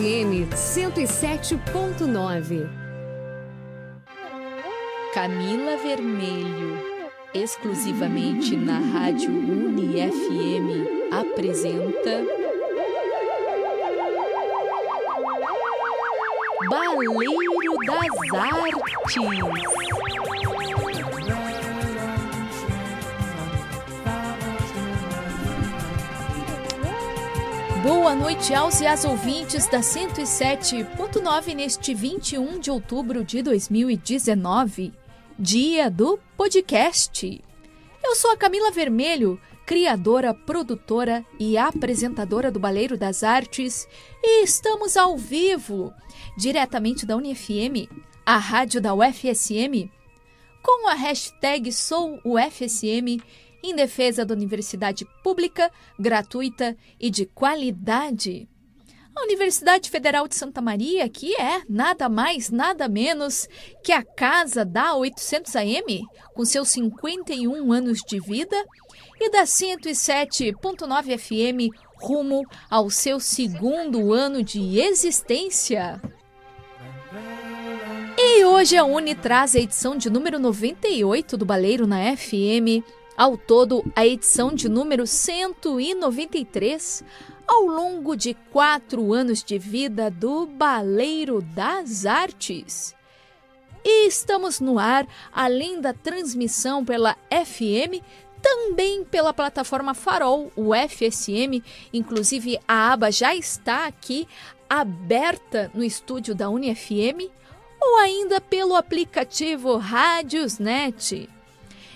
FM 107.9. Camila Vermelho, exclusivamente na Rádio Uni FM, apresenta Baleiro das Artes. Boa noite aos e às ouvintes da 107.9 neste 21 de outubro de 2019, dia do podcast. Eu sou a Camila Vermelho, criadora, produtora e apresentadora do Baleiro das Artes, e estamos ao vivo, diretamente da UniFM, a rádio da UFSM, com a hashtag SouUFSM em defesa da universidade pública, gratuita e de qualidade. A Universidade Federal de Santa Maria, que é nada mais, nada menos que a casa da 800 AM, com seus 51 anos de vida, e da 107.9 FM, rumo ao seu segundo ano de existência. E hoje a Uni traz a edição de número 98 do Baleiro na FM, ao todo, a edição de número 193, ao longo de quatro anos de vida do Baleiro das Artes. E estamos no ar, além da transmissão pela FM, também pela plataforma Farol, o FSM. Inclusive, a aba já está aqui aberta no estúdio da UniFM, ou ainda pelo aplicativo Rádiosnet.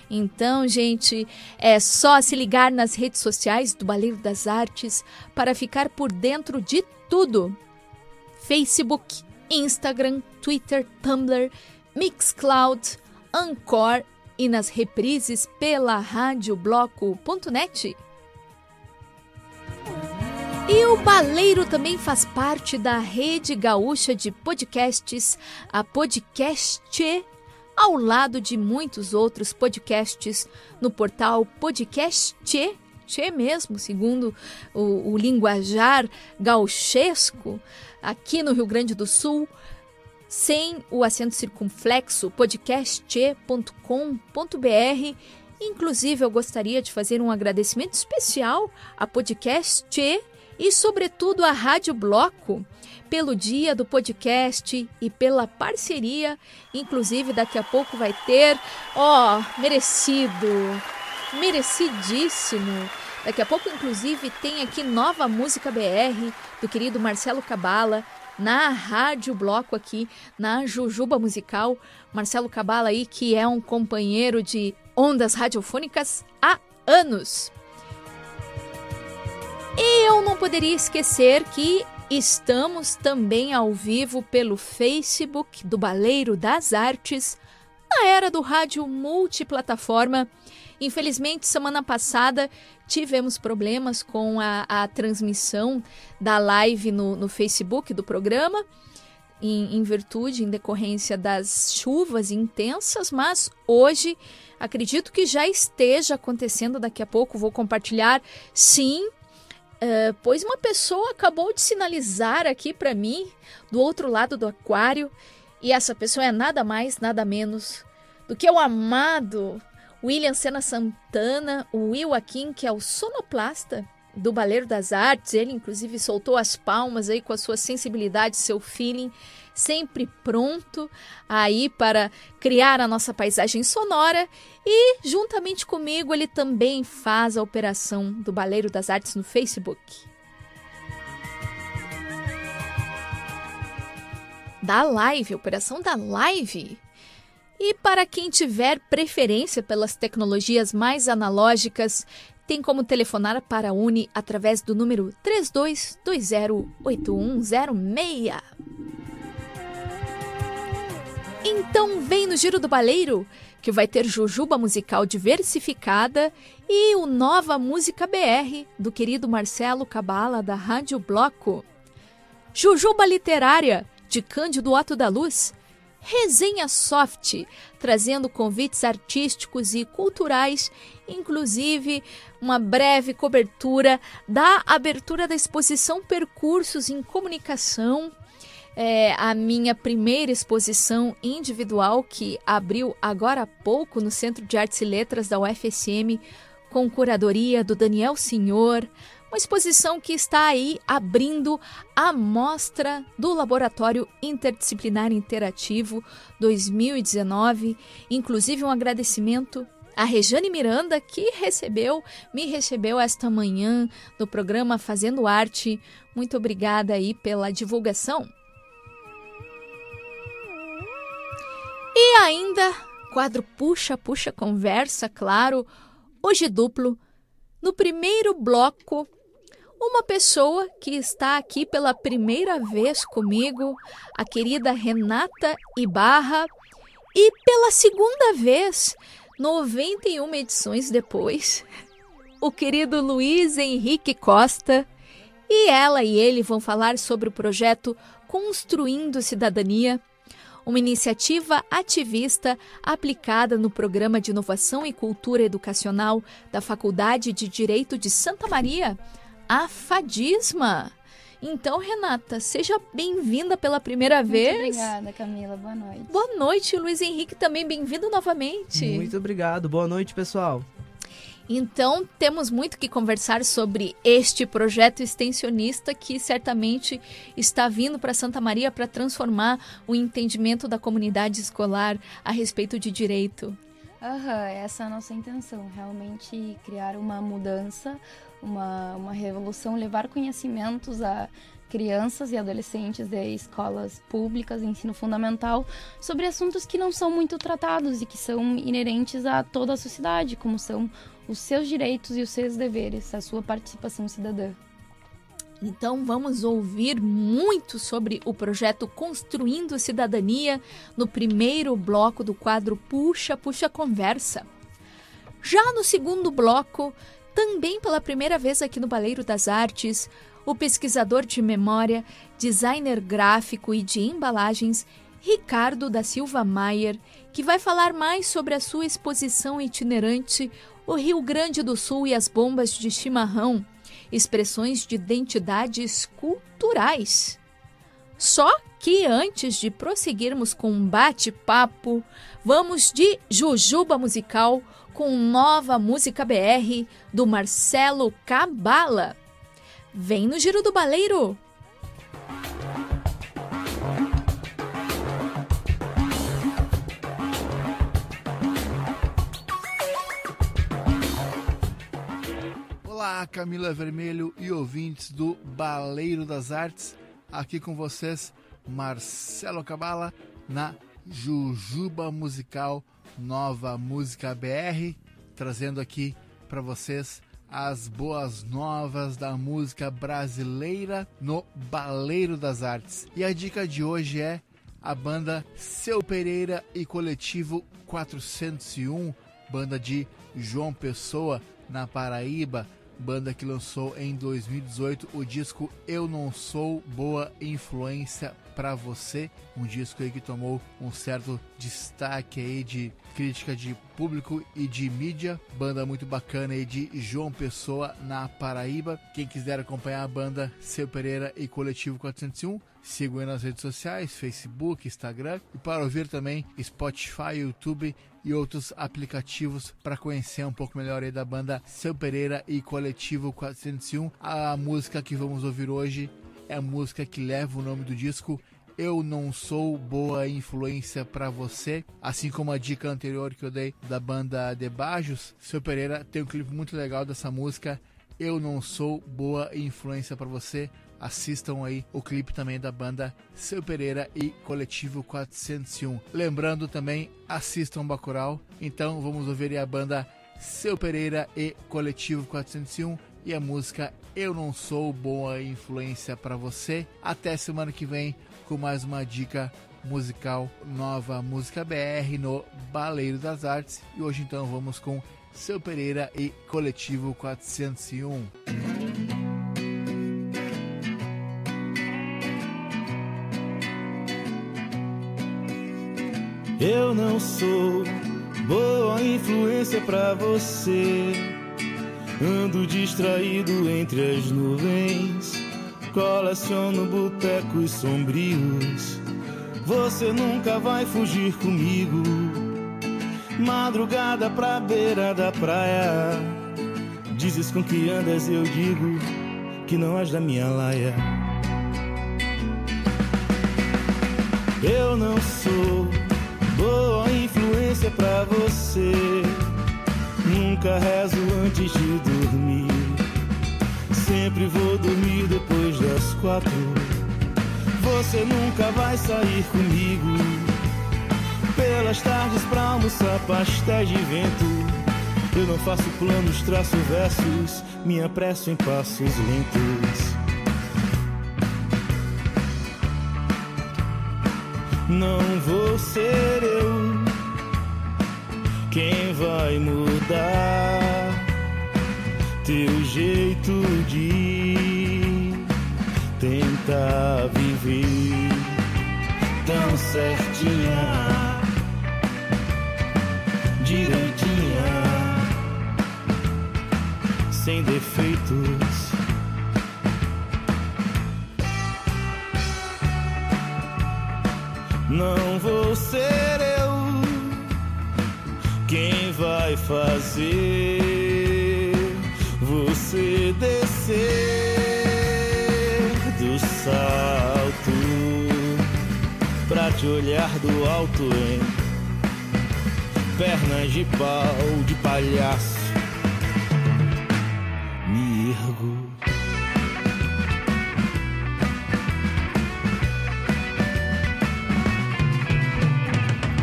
Então, gente, é só se ligar nas redes sociais do Baleiro das Artes para ficar por dentro de tudo: Facebook, Instagram, Twitter, Tumblr, Mixcloud, Anchor e nas reprises pela radiobloco.net. E o Baleiro também faz parte da rede gaúcha de podcasts, a Podcast ao lado de muitos outros podcasts no portal Podcast Tchê mesmo, segundo o, o linguajar gauchesco, aqui no Rio Grande do Sul, sem o acento circunflexo, podcast.com.br. Inclusive, eu gostaria de fazer um agradecimento especial a Podcast e, sobretudo, a Rádio Bloco pelo dia do podcast e pela parceria. Inclusive, daqui a pouco vai ter, ó, oh, merecido, merecidíssimo. Daqui a pouco, inclusive, tem aqui nova música BR do querido Marcelo Cabala na Rádio Bloco aqui, na Jujuba Musical. Marcelo Cabala aí, que é um companheiro de ondas radiofônicas há anos. E eu não poderia esquecer que Estamos também ao vivo pelo Facebook do Baleiro das Artes, na era do rádio multiplataforma. Infelizmente, semana passada tivemos problemas com a, a transmissão da live no, no Facebook do programa, em, em virtude, em decorrência das chuvas intensas, mas hoje acredito que já esteja acontecendo. Daqui a pouco vou compartilhar, sim, Uh, pois uma pessoa acabou de sinalizar aqui para mim, do outro lado do aquário, e essa pessoa é nada mais, nada menos do que o amado William Sena Santana, o Will Akin, que é o sonoplasta do Baleiro das Artes. Ele, inclusive, soltou as palmas aí com a sua sensibilidade, seu feeling sempre pronto aí para criar a nossa paisagem sonora e juntamente comigo ele também faz a operação do Baleiro das Artes no Facebook. Da live, operação da live. E para quem tiver preferência pelas tecnologias mais analógicas, tem como telefonar para a Uni através do número 32208106. Então vem no Giro do Baleiro, que vai ter jujuba musical diversificada e o Nova Música BR, do querido Marcelo Cabala, da Rádio Bloco. Jujuba Literária, de Cândido Otto da Luz, Resenha Soft, trazendo convites artísticos e culturais, inclusive uma breve cobertura da abertura da exposição Percursos em Comunicação, é, a minha primeira exposição individual que abriu agora há pouco no Centro de Artes e Letras da UFSM, com curadoria do Daniel Senhor, uma exposição que está aí abrindo a mostra do Laboratório Interdisciplinar Interativo 2019. Inclusive, um agradecimento a Rejane Miranda, que recebeu, me recebeu esta manhã no programa Fazendo Arte. Muito obrigada aí pela divulgação. E ainda, quadro Puxa, Puxa Conversa, claro, hoje duplo. No primeiro bloco, uma pessoa que está aqui pela primeira vez comigo, a querida Renata Ibarra, e pela segunda vez, 91 edições depois, o querido Luiz Henrique Costa. E ela e ele vão falar sobre o projeto Construindo Cidadania, uma iniciativa ativista aplicada no Programa de Inovação e Cultura Educacional da Faculdade de Direito de Santa Maria, a Fadisma. Então, Renata, seja bem-vinda pela primeira Muito vez. Obrigada, Camila. Boa noite. Boa noite, Luiz Henrique, também bem-vindo novamente. Muito obrigado. Boa noite, pessoal. Então, temos muito que conversar sobre este projeto extensionista que certamente está vindo para Santa Maria para transformar o entendimento da comunidade escolar a respeito de direito. Aham, essa é a nossa intenção, realmente criar uma mudança, uma, uma revolução, levar conhecimentos a crianças e adolescentes de escolas públicas, ensino fundamental, sobre assuntos que não são muito tratados e que são inerentes a toda a sociedade, como são os seus direitos e os seus deveres, a sua participação cidadã. Então vamos ouvir muito sobre o projeto Construindo Cidadania no primeiro bloco do quadro Puxa, Puxa Conversa. Já no segundo bloco, também pela primeira vez aqui no Baleiro das Artes, o pesquisador de memória, designer gráfico e de embalagens, Ricardo da Silva Maier, que vai falar mais sobre a sua exposição itinerante O Rio Grande do Sul e as Bombas de Chimarrão, expressões de identidades culturais. Só que antes de prosseguirmos com um bate-papo, vamos de Jujuba Musical com nova música BR do Marcelo Cabala. Vem no Giro do Baleiro! Camila Vermelho e ouvintes do Baleiro das Artes. Aqui com vocês, Marcelo Cabala, na Jujuba Musical Nova Música BR, trazendo aqui para vocês as boas novas da música brasileira no Baleiro das Artes. E a dica de hoje é a banda Seu Pereira e Coletivo 401, banda de João Pessoa, na Paraíba, banda que lançou em 2018 o disco Eu Não Sou Boa Influência para Você, um disco aí que tomou um certo destaque aí de crítica de público e de mídia, banda muito bacana aí de João Pessoa na Paraíba. Quem quiser acompanhar a banda Seu Pereira e Coletivo 401, sigam nas redes sociais, Facebook, Instagram. E para ouvir também Spotify, YouTube e outros aplicativos para conhecer um pouco melhor aí da banda Seu Pereira e Coletivo 401. A música que vamos ouvir hoje é a música que leva o nome do disco Eu Não Sou Boa Influência para Você. Assim como a dica anterior que eu dei da banda De Bajos, Seu Pereira tem um clipe muito legal dessa música Eu Não Sou Boa Influência para Você. Assistam aí o clipe também da banda Seu Pereira e Coletivo 401. Lembrando também, assistam Bacurau. Então vamos ouvir a banda Seu Pereira e Coletivo 401 e a música Eu Não Sou Boa Influência para Você. Até semana que vem com mais uma dica musical nova, música BR no Baleiro das Artes. E hoje então vamos com Seu Pereira e Coletivo 401. Eu não sou boa influência para você. Ando distraído entre as nuvens, coleciono botecos sombrios. Você nunca vai fugir comigo. Madrugada pra beira da praia. Dizes com que andas, eu digo que não és da minha laia. Eu não sou boa influência pra você. Nunca rezo antes de dormir. Sempre vou dormir depois das quatro. Você nunca vai sair comigo. Pelas tardes pra almoçar pastéis de vento. Eu não faço planos, traço versos, me apresso em passos lentos. Teu jeito de tentar viver tão certinha, direitinha, sem defeitos. Não vou ser eu quem vai fazer descer do salto pra te olhar do alto em pernas de pau de palhaço. Me ergo.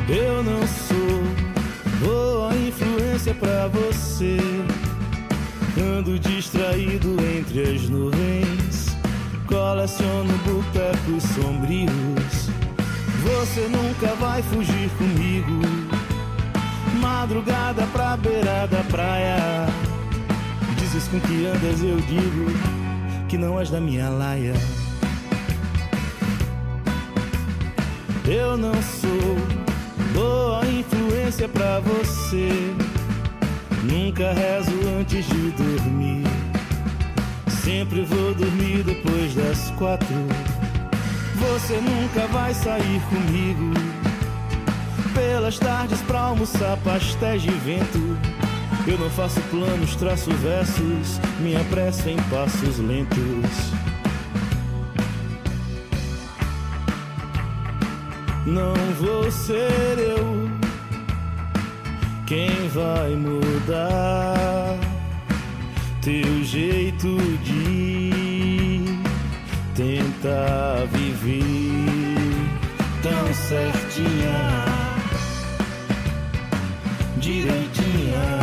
Eu não sou boa influência pra você. Ando distraído entre as nuvens, coleciono botecos sombrios. Você nunca vai fugir comigo. Madrugada pra beira da praia. Dizes com que andas, eu digo que não és da minha laia. Eu não sou boa influência pra você. Nunca rezo antes de dormir. Sempre vou dormir depois das quatro. Você nunca vai sair comigo. Pelas tardes pra almoçar pastéis de vento. Eu não faço planos, traço versos, me apresso em passos lentos. Não vou ser eu quem vai mudar teu jeito de tentar viver tão certinha, direitinha,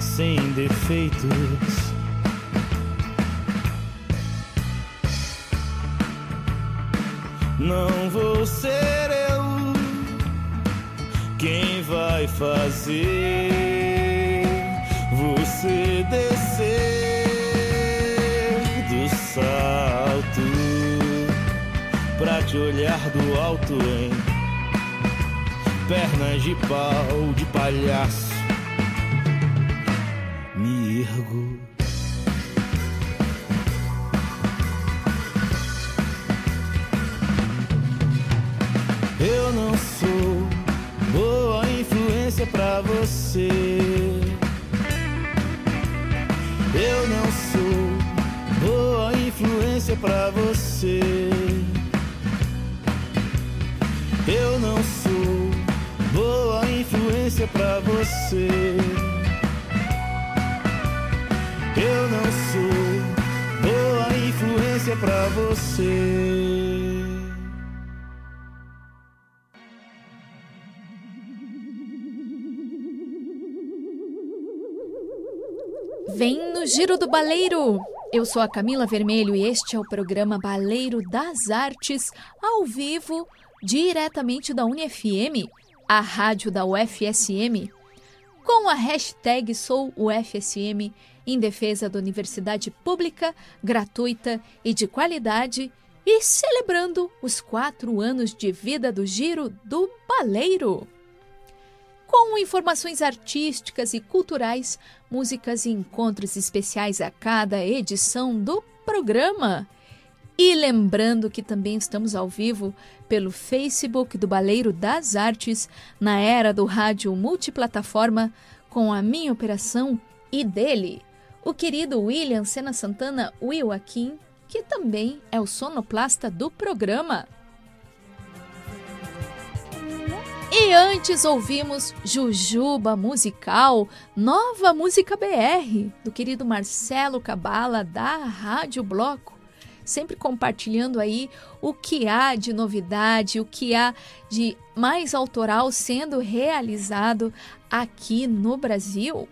sem defeitos. Não vou ser quem vai fazer você descer do salto pra te olhar do alto em pernas de pau de palhaço. Me ergo. Eu não influência pra você. Eu não sou boa influência pra você. Eu não sou boa influência pra você. Eu não sou boa influência pra você. Vem no Giro do Baleiro! Eu sou a Camila Vermelho e este é o programa Baleiro das Artes, ao vivo, diretamente da UniFM, a rádio da UFSM, com a hashtag SouUFSM em defesa da universidade pública, gratuita e de qualidade e celebrando os quatro anos de vida do Giro do Baleiro. Com informações artísticas e culturais, músicas e encontros especiais a cada edição do programa. E lembrando que também estamos ao vivo pelo Facebook do Baleiro das Artes, na era do rádio multiplataforma, com a minha operação e dele, o querido William Sena Santana Will Akin, que também é o sonoplasta do programa. E antes ouvimos Jujuba Musical, nova música BR, do querido Marcelo Cabala, da Rádio Bloco. Sempre compartilhando aí o que há de novidade, o que há de mais autoral sendo realizado aqui no Brasil.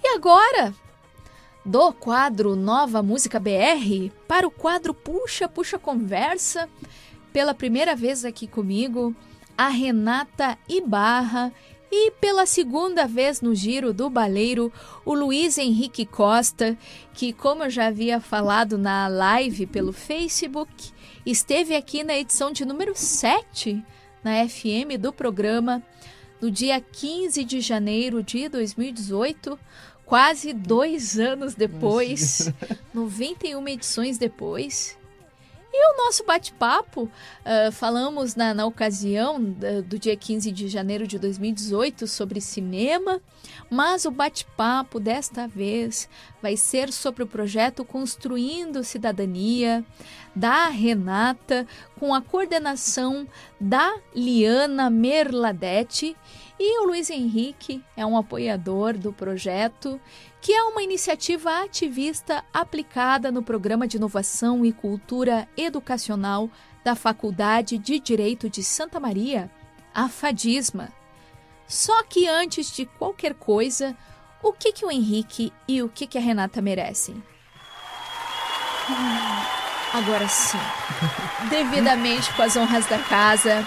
E agora, do quadro Nova Música BR para o quadro Puxa Puxa Conversa, pela primeira vez aqui comigo, a Renata Ibarra e pela segunda vez no Giro do Baleiro, o Luiz Henrique Costa, que, como eu já havia falado na live pelo Facebook, esteve aqui na edição de número 7 na FM do programa, no dia 15 de janeiro de 2018, quase dois anos depois, 91 edições depois. E o nosso bate-papo, uh, falamos na, na ocasião do, do dia 15 de janeiro de 2018 sobre cinema, mas o bate-papo desta vez vai ser sobre o projeto Construindo Cidadania, da Renata, com a coordenação da Liana Merladete e o Luiz Henrique é um apoiador do projeto, que é uma iniciativa ativista aplicada no Programa de Inovação e Cultura Educacional da Faculdade de Direito de Santa Maria, a FADISMA. Só que antes de qualquer coisa, o que, que o Henrique e o que, que a Renata merecem? Agora sim, devidamente com as honras da casa,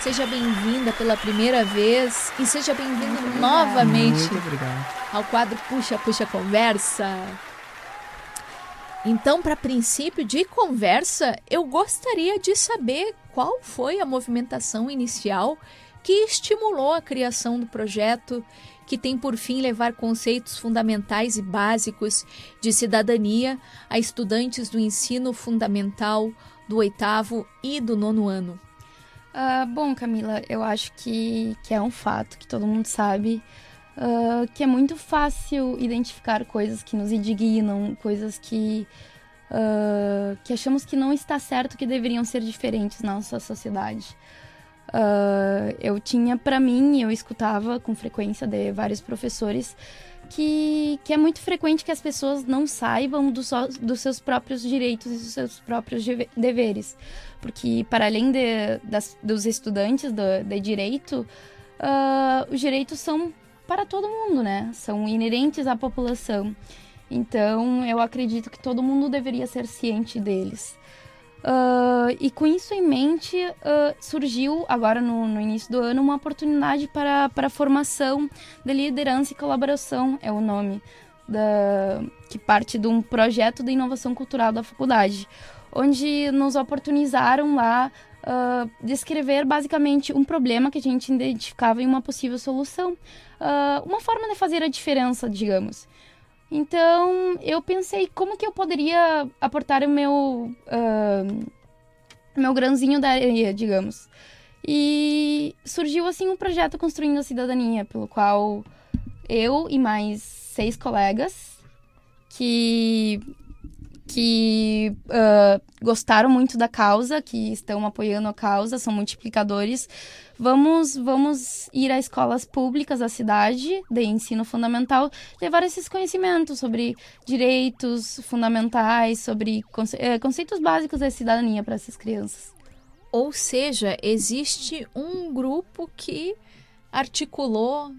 Seja bem-vinda pela primeira vez e seja bem-vindo novamente ao quadro Puxa Puxa Conversa. Então, para princípio de conversa, eu gostaria de saber qual foi a movimentação inicial que estimulou a criação do projeto, que tem por fim levar conceitos fundamentais e básicos de cidadania a estudantes do ensino fundamental do oitavo e do nono ano. Uh, bom, Camila, eu acho que, que é um fato que todo mundo sabe uh, que é muito fácil identificar coisas que nos indignam, coisas que, uh, que achamos que não está certo, que deveriam ser diferentes na nossa sociedade. Eu tinha para mim, eu escutava com frequência de vários professores que, que é muito frequente que as pessoas não saibam do so, dos seus próprios direitos e dos seus próprios deveres. Porque, para além de, das, dos estudantes do, de direito, uh, os direitos são para todo mundo, né? São inerentes à população. Então, eu acredito que todo mundo deveria ser ciente deles. Uh, e com isso em mente, uh, surgiu agora no, no, início do ano uma oportunidade para, para formação de liderança e colaboração, é o nome, da, que parte de um projeto de inovação cultural da faculdade, onde nos oportunizaram lá uh, descrever basicamente um problema que a gente identificava em uma possível solução, uma forma de fazer a diferença, digamos. Então eu pensei como que eu poderia aportar o meu uh, meu grãozinho da areia, digamos. E surgiu assim um projeto Construindo a Cidadania, pelo qual eu e mais seis colegas que que uh, gostaram muito da causa, que estão apoiando a causa, são multiplicadores. Vamos, vamos ir a escolas públicas da cidade de ensino fundamental, levar esses conhecimentos sobre direitos fundamentais, sobre conce eh, conceitos básicos da cidadania para essas crianças. Ou seja, existe um grupo que articulou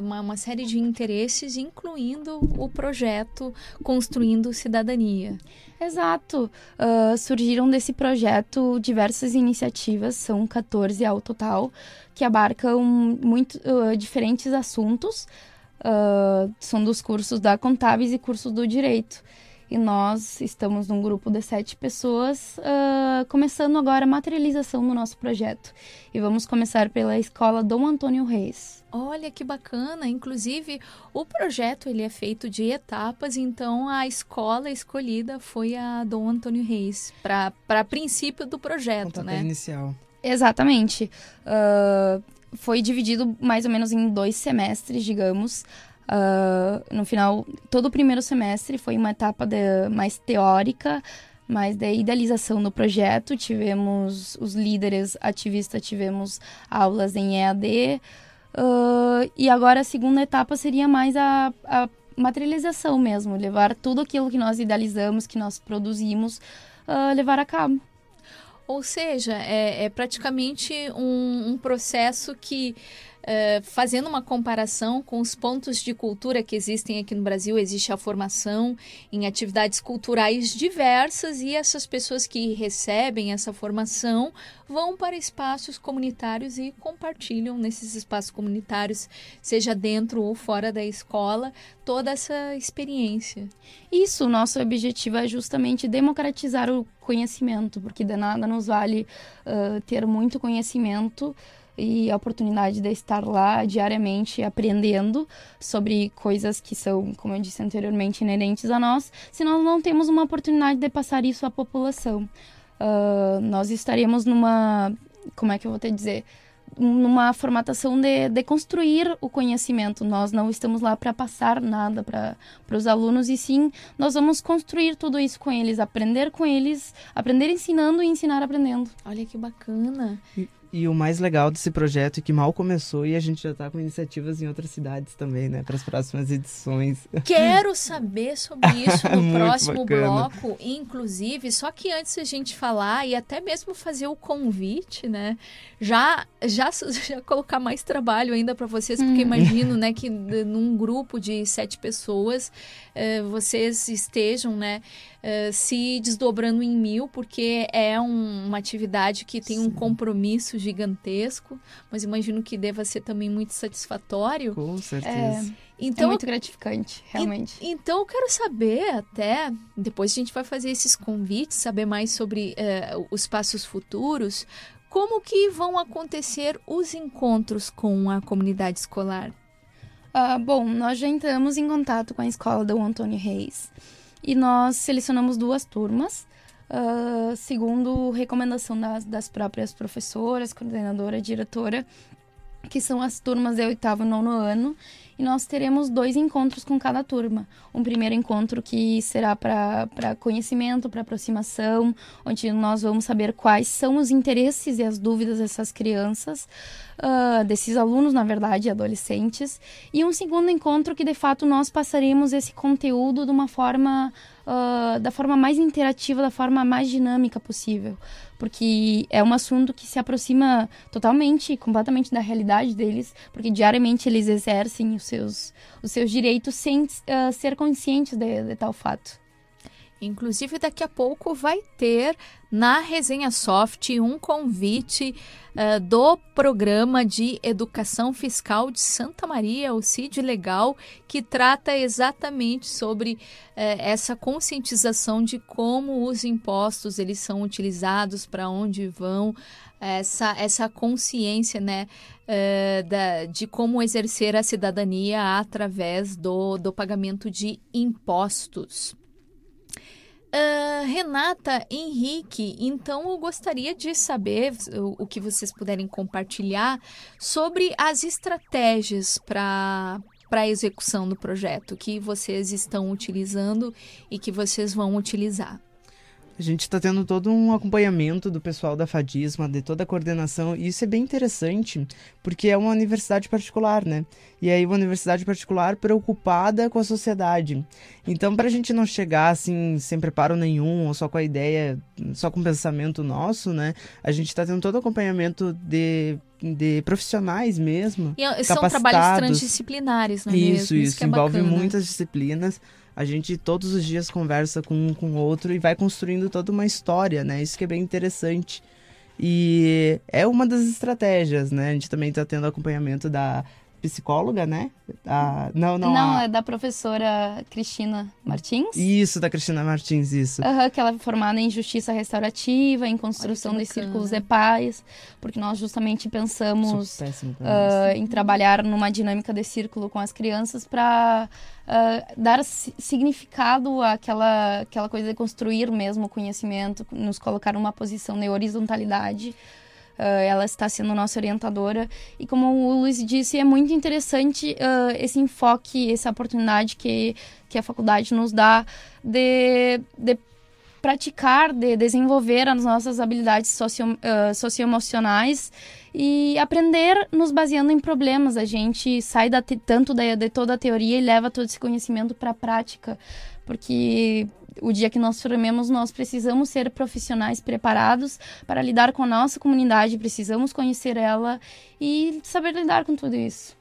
uma, uma, série de interesses, incluindo o projeto Construindo Cidadania. Exato. Uh, surgiram desse projeto diversas iniciativas, são 14 ao total, que abarcam muito uh, diferentes assuntos. Uh, são dos cursos da Contábeis e cursos do Direito. E nós estamos num grupo de sete pessoas, uh, começando agora a materialização do nosso projeto. E vamos começar pela escola Dom Antônio Reis. Olha que bacana! Inclusive, o projeto ele é feito de etapas, então a escola escolhida foi a Dom Antônio Reis para princípio do projeto, né? inicial. Exatamente. Uh, foi dividido mais ou menos em dois semestres, digamos. Uh, no final, todo o primeiro semestre foi uma etapa de, mais teórica, mais da idealização do projeto. Tivemos os líderes ativistas, tivemos aulas em EAD. Uh, e agora a segunda etapa seria mais a, a, materialização mesmo, levar tudo aquilo que nós idealizamos, que nós produzimos, uh, levar a cabo. Ou seja, é, é praticamente um, um processo que Uh, fazendo uma comparação com os pontos de cultura que existem aqui no Brasil, existe a formação em atividades culturais diversas e essas pessoas que recebem essa formação vão para espaços comunitários e compartilham nesses espaços comunitários, seja dentro ou fora da escola, toda essa experiência. Isso, nosso objetivo é justamente democratizar o conhecimento, porque de nada nos vale uh, ter muito conhecimento e a oportunidade de estar lá diariamente aprendendo sobre coisas que são, como eu disse anteriormente, inerentes a nós, se nós não temos uma oportunidade de passar isso à população. Uh, nós estaremos numa. Como é que eu vou te dizer? numa formatação de, de construir o conhecimento. Nós não estamos lá para passar nada para os alunos, e sim nós vamos construir tudo isso com eles, aprender com eles, aprender ensinando e ensinar aprendendo. Olha que bacana. E, e o mais legal desse projeto é que mal começou e a gente já está com iniciativas em outras cidades também, né? Para as próximas edições. Quero saber sobre isso no próximo bacana. bloco, inclusive. Só que antes a gente falar e até mesmo fazer o convite, né? Já, já, já colocar mais trabalho ainda para vocês, porque hum. imagino, né, que num grupo de sete pessoas eh, vocês estejam, né? Uh, se desdobrando em mil, porque é um, uma atividade que tem Sim. um compromisso gigantesco, mas imagino que deva ser também muito satisfatório. Com certeza. É, então, é muito gratificante, realmente. E, então, eu quero saber até, depois a gente vai fazer esses convites, saber mais sobre uh, os passos futuros, como que vão acontecer os encontros com a comunidade escolar? Uh, bom, nós já entramos em contato com a escola do Antônio Reis e nós selecionamos duas turmas, uh, segundo recomendação das, das próprias professoras, coordenadora, diretora, que são as turmas de oitavo e nono ano, e nós teremos dois encontros com cada turma. Um primeiro encontro que será para conhecimento, para aproximação, onde nós vamos saber quais são os interesses e as dúvidas dessas crianças, uh, desses alunos, na verdade, adolescentes. E um segundo encontro que, de fato, nós passaremos esse conteúdo de uma forma, uh, da forma mais interativa, da forma mais dinâmica possível porque é um assunto que se aproxima totalmente, completamente da realidade deles, porque diariamente eles exercem seus, os seus direitos sem uh, ser conscientes de, de tal fato. Inclusive, daqui a pouco vai ter na Resenha Soft um convite uh, do Programa de Educação Fiscal de Santa Maria, o CID Legal, que trata exatamente sobre uh, essa conscientização de como os impostos eles são utilizados, para onde vão, essa, essa consciência né, uh, da, de como exercer a cidadania através do, do pagamento de impostos. Uh, Renata, Henrique, então eu gostaria de saber o, o que vocês puderem compartilhar sobre as estratégias para para a execução do projeto que vocês estão utilizando e que vocês vão utilizar. A gente está tendo todo um acompanhamento do pessoal da Fadisma, de toda a coordenação, e isso é bem interessante, porque é uma universidade particular, né? E aí uma universidade particular preocupada com a sociedade. Então, para a gente não chegar assim, sem preparo nenhum, ou só com a ideia, só com o pensamento nosso, né? A gente está tendo todo o acompanhamento de de profissionais mesmo. E são trabalhos transdisciplinares, não é isso, mesmo? Isso, isso. É envolve bacana. muitas disciplinas a gente todos os dias conversa com um com o outro e vai construindo toda uma história, né? Isso que é bem interessante. E é uma das estratégias, né? A gente também está tendo acompanhamento da, psicóloga, né? A, não, não. Não, a... é da professora Cristina Martins. Isso, da Cristina Martins, isso. Uhum, que ela é formada em justiça restaurativa, em construção de círculos de paz, porque nós justamente pensamos uh, em trabalhar numa dinâmica de círculo com as crianças para uh, dar significado àquela, àquela coisa de construir mesmo o conhecimento, nos colocar numa posição de horizontalidade Uh, ela está sendo nossa orientadora. E como o Luiz disse, é muito interessante uh, esse enfoque, essa oportunidade que, que a faculdade nos dá de, de praticar, de desenvolver as nossas habilidades socio, uh, socioemocionais e aprender nos baseando em problemas. A gente sai da tanto da, de toda a teoria e leva todo esse conhecimento para a prática, porque o dia que nós formemos, nós precisamos ser profissionais preparados para lidar com a nossa comunidade, precisamos conhecer ela e saber lidar com tudo isso.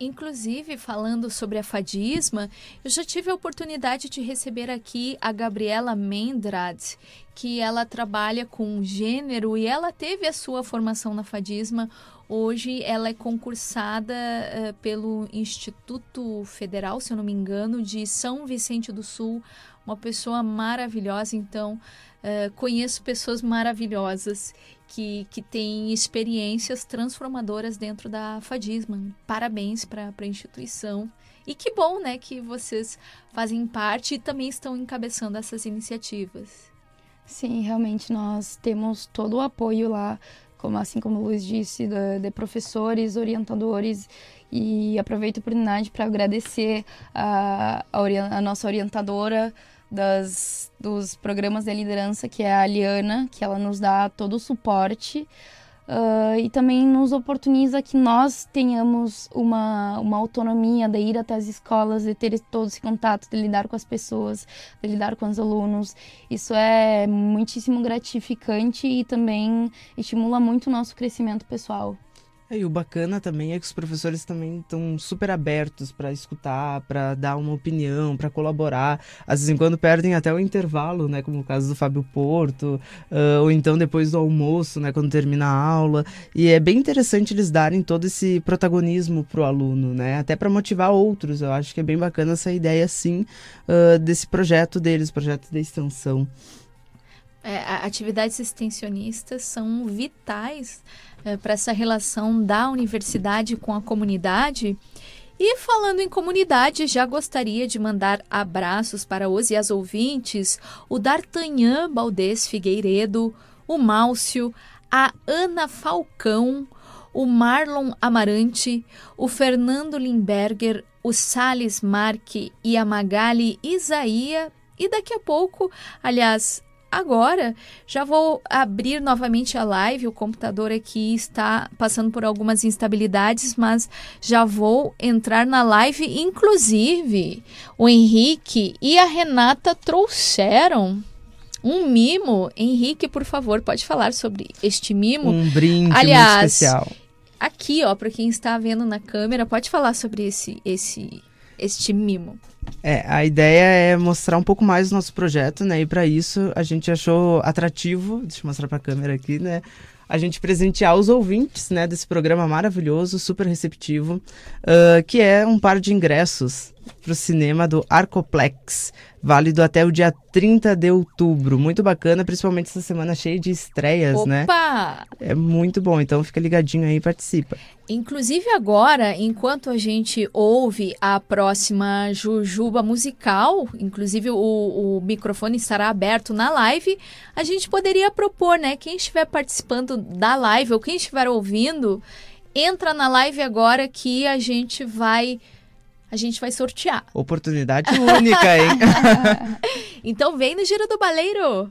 Inclusive, falando sobre a fadisma, eu já tive a oportunidade de receber aqui a Gabriela Mendrad, que ela trabalha com gênero e ela teve a sua formação na fadisma. Hoje ela é concursada uh, pelo Instituto Federal, se eu não me engano, de São Vicente do Sul, uma pessoa maravilhosa. Então, uh, conheço pessoas maravilhosas que, que têm experiências transformadoras dentro da Fadisma. Parabéns para a instituição. E que bom, né, que vocês fazem parte e também estão encabeçando essas iniciativas. Sim, realmente nós temos todo o apoio lá, como assim como o Luiz disse, de, de professores, orientadores e aproveito a oportunidade para agradecer a, a, a nossa orientadora, das, dos programas de liderança, que é a Aliana, que ela nos dá todo o suporte uh, e também nos oportuniza que nós tenhamos uma, uma autonomia de ir até as escolas, de ter todo esse contato, de lidar com as pessoas, de lidar com os alunos. Isso é muitíssimo gratificante e também estimula muito o nosso crescimento pessoal. É, e o bacana também é que os professores também estão super abertos para escutar, para dar uma opinião, para colaborar. Às vezes quando perdem até o intervalo, né, como o caso do Fábio Porto, uh, ou então depois do almoço, né, quando termina a aula. E é bem interessante eles darem todo esse protagonismo pro aluno, né, até para motivar outros. Eu acho que é bem bacana essa ideia, sim, uh, desse projeto deles, projeto de extensão. É, atividades extensionistas são vitais é, para essa relação da universidade com a comunidade. E falando em comunidade, já gostaria de mandar abraços para os e as ouvintes, o D'Artagnan Baldez Figueiredo, o Málcio, a Ana Falcão, o Marlon Amarante, o Fernando Limberger, o Sales Marque e a Magali Isaia. E daqui a pouco, aliás, Agora, já vou abrir novamente a live. O computador aqui está passando por algumas instabilidades, mas já vou entrar na live. Inclusive, o Henrique e a Renata trouxeram um mimo. Henrique, por favor, pode falar sobre este mimo? Um brinde Aliás, especial. Aqui, ó, para quem está vendo na câmera, pode falar sobre esse esse este mimo. É, a ideia é mostrar um pouco mais do nosso projeto, né? E para isso a gente achou atrativo, deixa eu mostrar para a câmera aqui, né? A gente presentear os ouvintes, né, desse programa maravilhoso, super receptivo, uh, que é um par de ingressos para o cinema do Arcoplex, válido até o dia 30 de outubro. Muito bacana, principalmente essa semana cheia de estreias, né? Opa! né? É muito bom, então fica ligadinho aí e participa. Inclusive agora, enquanto a gente ouve a próxima Jujuba musical, inclusive o, o microfone estará aberto na live, a gente poderia propor, né? Quem estiver participando da live ou quem estiver ouvindo, entra na live agora que a gente vai a gente vai sortear. Oportunidade única, hein? então vem no Giro do Baleiro!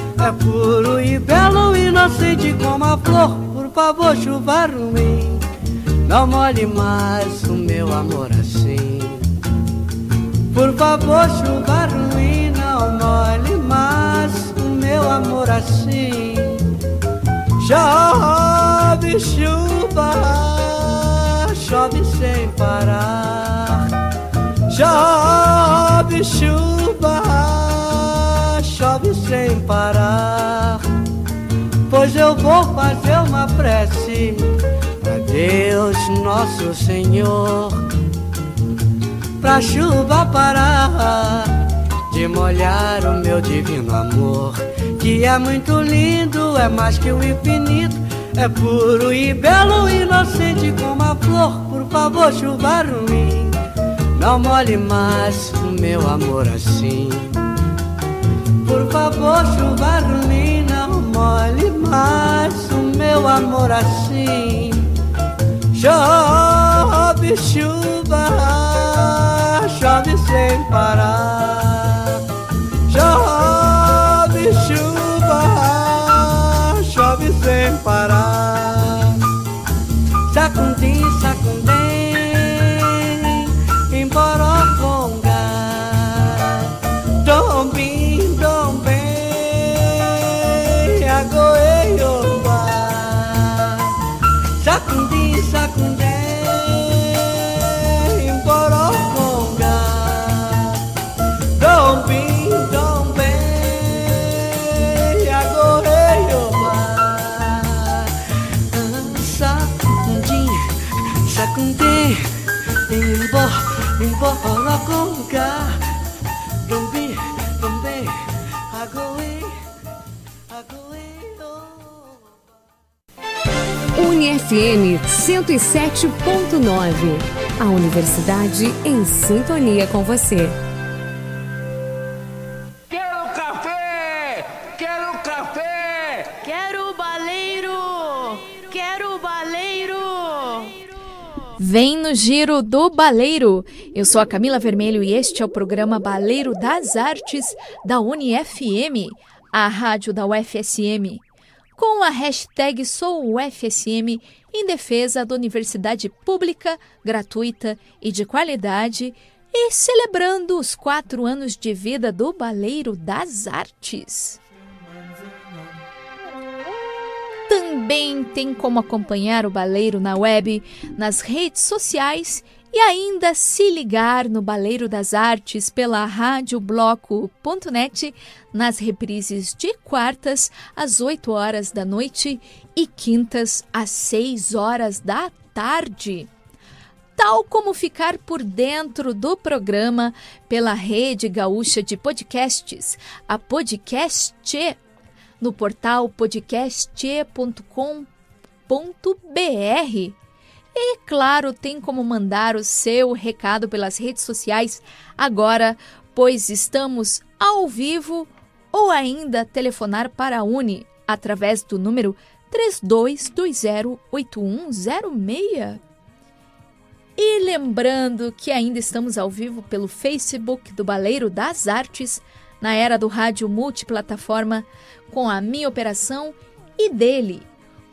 é puro e belo, inocente como a flor. Por favor, chuva ruim não molhe mais o meu amor assim. Por favor, chuva ruim, não molhe mais o meu amor assim. Chove chuva, chove sem parar. Chove chuva, chove sem parar. Pois eu vou fazer uma prece Deus nosso Senhor, pra chuva parar de molhar o meu divino amor, que é muito lindo, é mais que o infinito, é puro e belo, inocente como a flor. Por favor, chuva ruim, não molhe mais o meu amor assim. Por favor, chuva ruim, não molhe mais o meu amor assim. Chove chuva, chove sem parar. Chove chuva, chove sem parar. Sacundim, sacundim, UniFM 107.9. A universidade em sintonia com você. Quero café! Quero café! Quero baleiro! Quero baleiro! Vem no Giro do Baleiro. Eu sou a Camila Vermelho e este é o programa Baleiro das Artes da UniFM, a rádio da UFSM. Com a hashtag SouUFSM em defesa da universidade pública, gratuita e de qualidade e celebrando os quatro anos de vida do Baleiro das Artes. Também tem como acompanhar o Baleiro na web, nas redes sociais e ainda se ligar no Baleiro das Artes pela radiobloco.net nas reprises de quartas às 8 horas da noite e quintas às 6 horas da tarde. Tal como ficar por dentro do programa pela Rede Gaúcha de Podcasts, a Podcast no portal podcast.com.br. E, claro, tem como mandar o seu recado pelas redes sociais agora, pois estamos ao vivo ou ainda telefonar para a Uni através do número 32208106. E lembrando que ainda estamos ao vivo pelo Facebook do Baleiro das Artes, na era do rádio multiplataforma, com a minha operação e dele,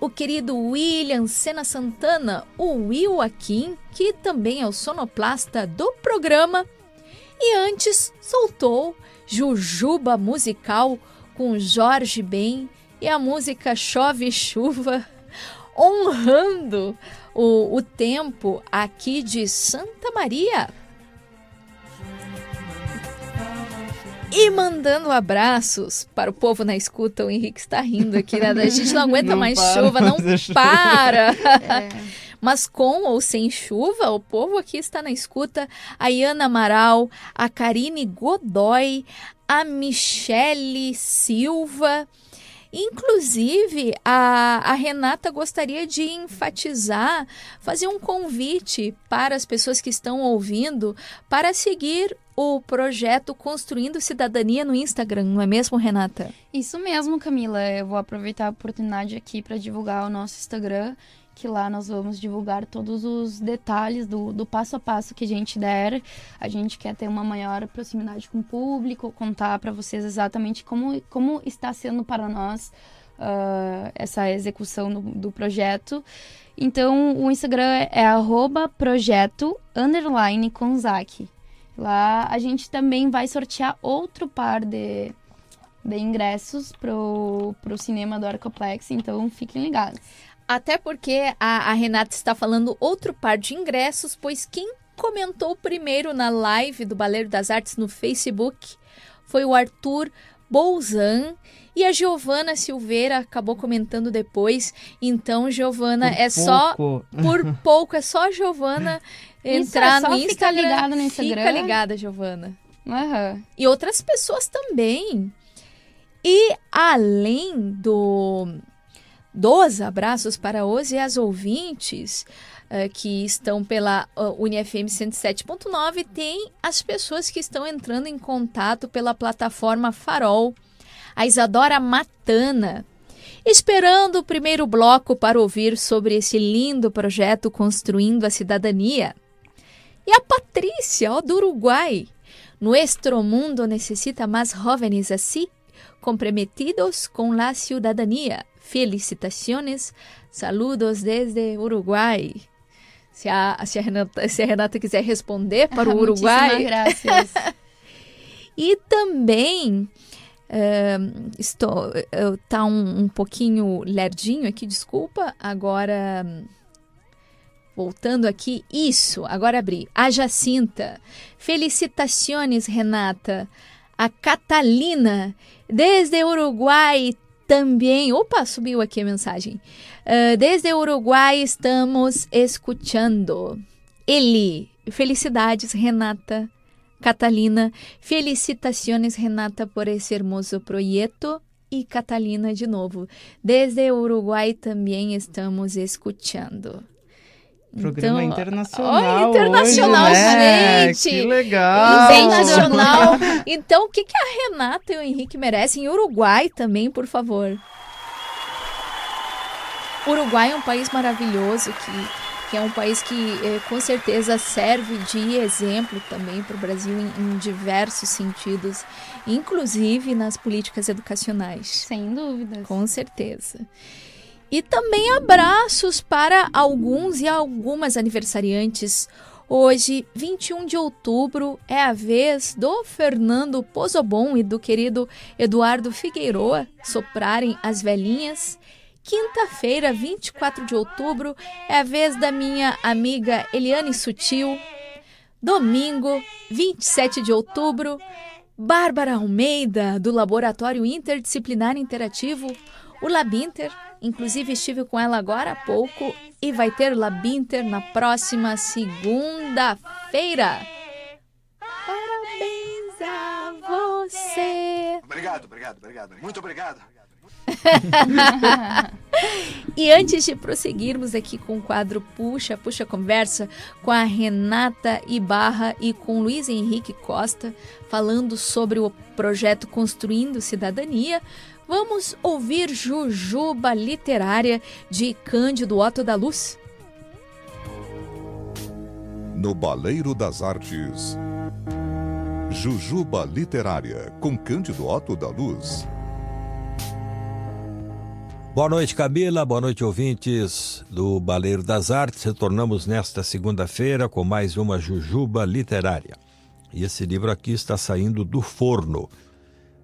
o querido William Sena Santana, o Will Akin, que também é o sonoplasta do programa, e antes soltou Jujuba Musical com Jorge Ben e a música Chove Chuva, honrando o, o tempo aqui de Santa Maria. E mandando abraços para o povo na escuta, o Henrique está rindo aqui, né? A gente não aguenta Não mais para, chuva, não para. É. Mas com ou sem chuva, o povo aqui está na escuta. A Iana Amaral, a Karine Godoy, a Michele Silva Inclusive, a, a Renata gostaria de enfatizar, fazer um convite para as pessoas que estão ouvindo para seguir o projeto Construindo Cidadania no Instagram, não é mesmo, Renata? Isso mesmo, Camila. Eu vou aproveitar a oportunidade aqui para divulgar o nosso Instagram, que lá nós vamos divulgar todos os detalhes do, do passo a passo que a gente der. A gente quer ter uma maior proximidade com o público, contar para vocês exatamente como, como está sendo para nós uh, essa execução do, do projeto. Então, o Instagram é arroba projeto underline. Lá a gente também vai sortear outro par de, de ingressos pro, pro cinema do Arcoplex, então fiquem ligados. Até porque a, a Renata está falando outro par de ingressos, pois quem comentou primeiro na live do Baleiro das Artes no Facebook foi o Arthur Bolzan e a Giovana Silveira acabou comentando depois. Então, Giovana, Por é só pouco. por pouco, é só a Giovana Isso, entrar é só no ficar Instagram. ligada no Instagram. Fica ligada, Giovana. Aham. E outras pessoas também. E além do dos abraços para os e as ouvintes eh, que estão pela uh, UniFM 107.9, tem as pessoas que estão entrando em contato pela plataforma Farol. A Isadora Matana, esperando o primeiro bloco para ouvir sobre esse lindo projeto Construindo a Cidadania. E a Patrícia, ó, do Uruguai. Nuestro mundo necessita mais jovens assim, comprometidos com la ciudadanía. Felicitaciones, saludos desde Uruguai. Se a, se a, Renata, se a Renata quiser responder para o Uruguai. Muitíssimas graças. E também eh, estou tá um, um pouquinho lerdinho aqui, desculpa. Agora voltando aqui, isso, agora abri. A Jacinta. Felicitações, Renata. A Catalina, desde Uruguai também. Opa, subiu aqui a mensagem. Uh, desde Uruguai estamos escutando. Eli, felicidades, Renata. Catalina, felicitações, Renata, por esse hermoso projeto. E Catalina, de novo, desde Uruguai também estamos escutando. Programa Então, internacional. ó, internacional, hoje, né? gente! Que legal! Sensacional! Então, o que, que a Renata e o Henrique merecem? Em Uruguai também, por favor. Uruguai é um país maravilhoso que, que é um país que eh, com certeza serve de exemplo também para o Brasil em, em diversos sentidos, inclusive nas políticas educacionais. Sem dúvidas. Com certeza. E também abraços para alguns e algumas aniversariantes. Hoje, 21 de outubro, é a vez do Fernando Pozobon e do querido Eduardo Figueiroa soprarem as velhinhas. Quinta-feira, 24 de outubro, é a vez da minha amiga Eliane Sutil. Domingo, 27 de outubro, Bárbara Almeida, do Laboratório Interdisciplinar Interativo, o Labinter. Inclusive, estive com ela agora há pouco e vai ter Labinter na próxima segunda-feira. Parabéns a você! Obrigado, obrigado, obrigado. Muito obrigado. E antes de prosseguirmos aqui com o quadro Puxa, Puxa Conversa com a Renata Ibarra e com Luiz Henrique Costa, falando sobre o projeto Construindo Cidadania, vamos ouvir Jujuba Literária de Cândido Otto da Luz. No Baleiro das Artes, Jujuba Literária com Cândido Otto da Luz. Boa noite, Camila. Boa noite, ouvintes do Baleiro das Artes. Retornamos nesta segunda-feira com mais uma Jujuba Literária. E esse livro aqui está saindo do forno.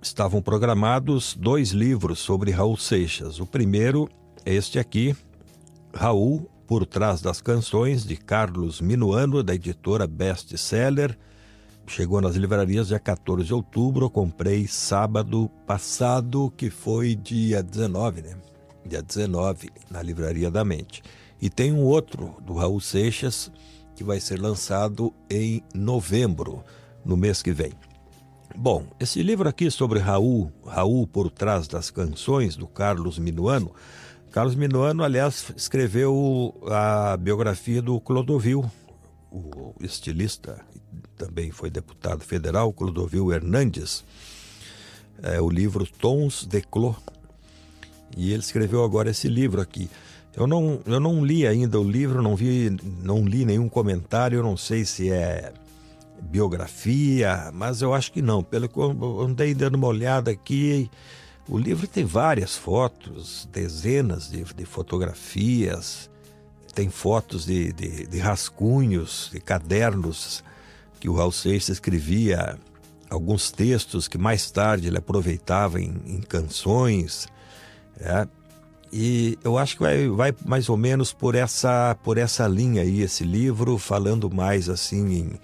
Estavam programados dois livros sobre Raul Seixas. O primeiro é este aqui, Raul, Por Trás das Canções, de Carlos Minuano, da editora Best Seller. Chegou nas livrarias dia 14 de outubro. Comprei sábado passado, que foi dia 19, né? Dia 19, na Livraria da Mente. E tem um outro do Raul Seixas que vai ser lançado em novembro, no mês que vem. Bom, esse livro aqui sobre Raul, Raul por trás das canções, do Carlos Minuano. Carlos Minuano, aliás, escreveu a biografia do Clodovil, o estilista, também foi deputado federal, Clodovil Hernandes. É, o livro Tons de Clô. E ele escreveu agora esse livro aqui. Eu não, eu não li ainda o livro, não vi, não li nenhum comentário, eu não sei se é biografia, mas eu acho que não. Pelo que eu andei dando uma olhada aqui, o livro tem várias fotos, dezenas de, de fotografias, tem fotos de, de, de, rascunhos, de cadernos que o Raul Seixas escrevia, alguns textos que mais tarde ele aproveitava em, em canções. É. E eu acho que vai, vai mais ou menos por essa, por essa linha aí, esse livro, falando mais assim em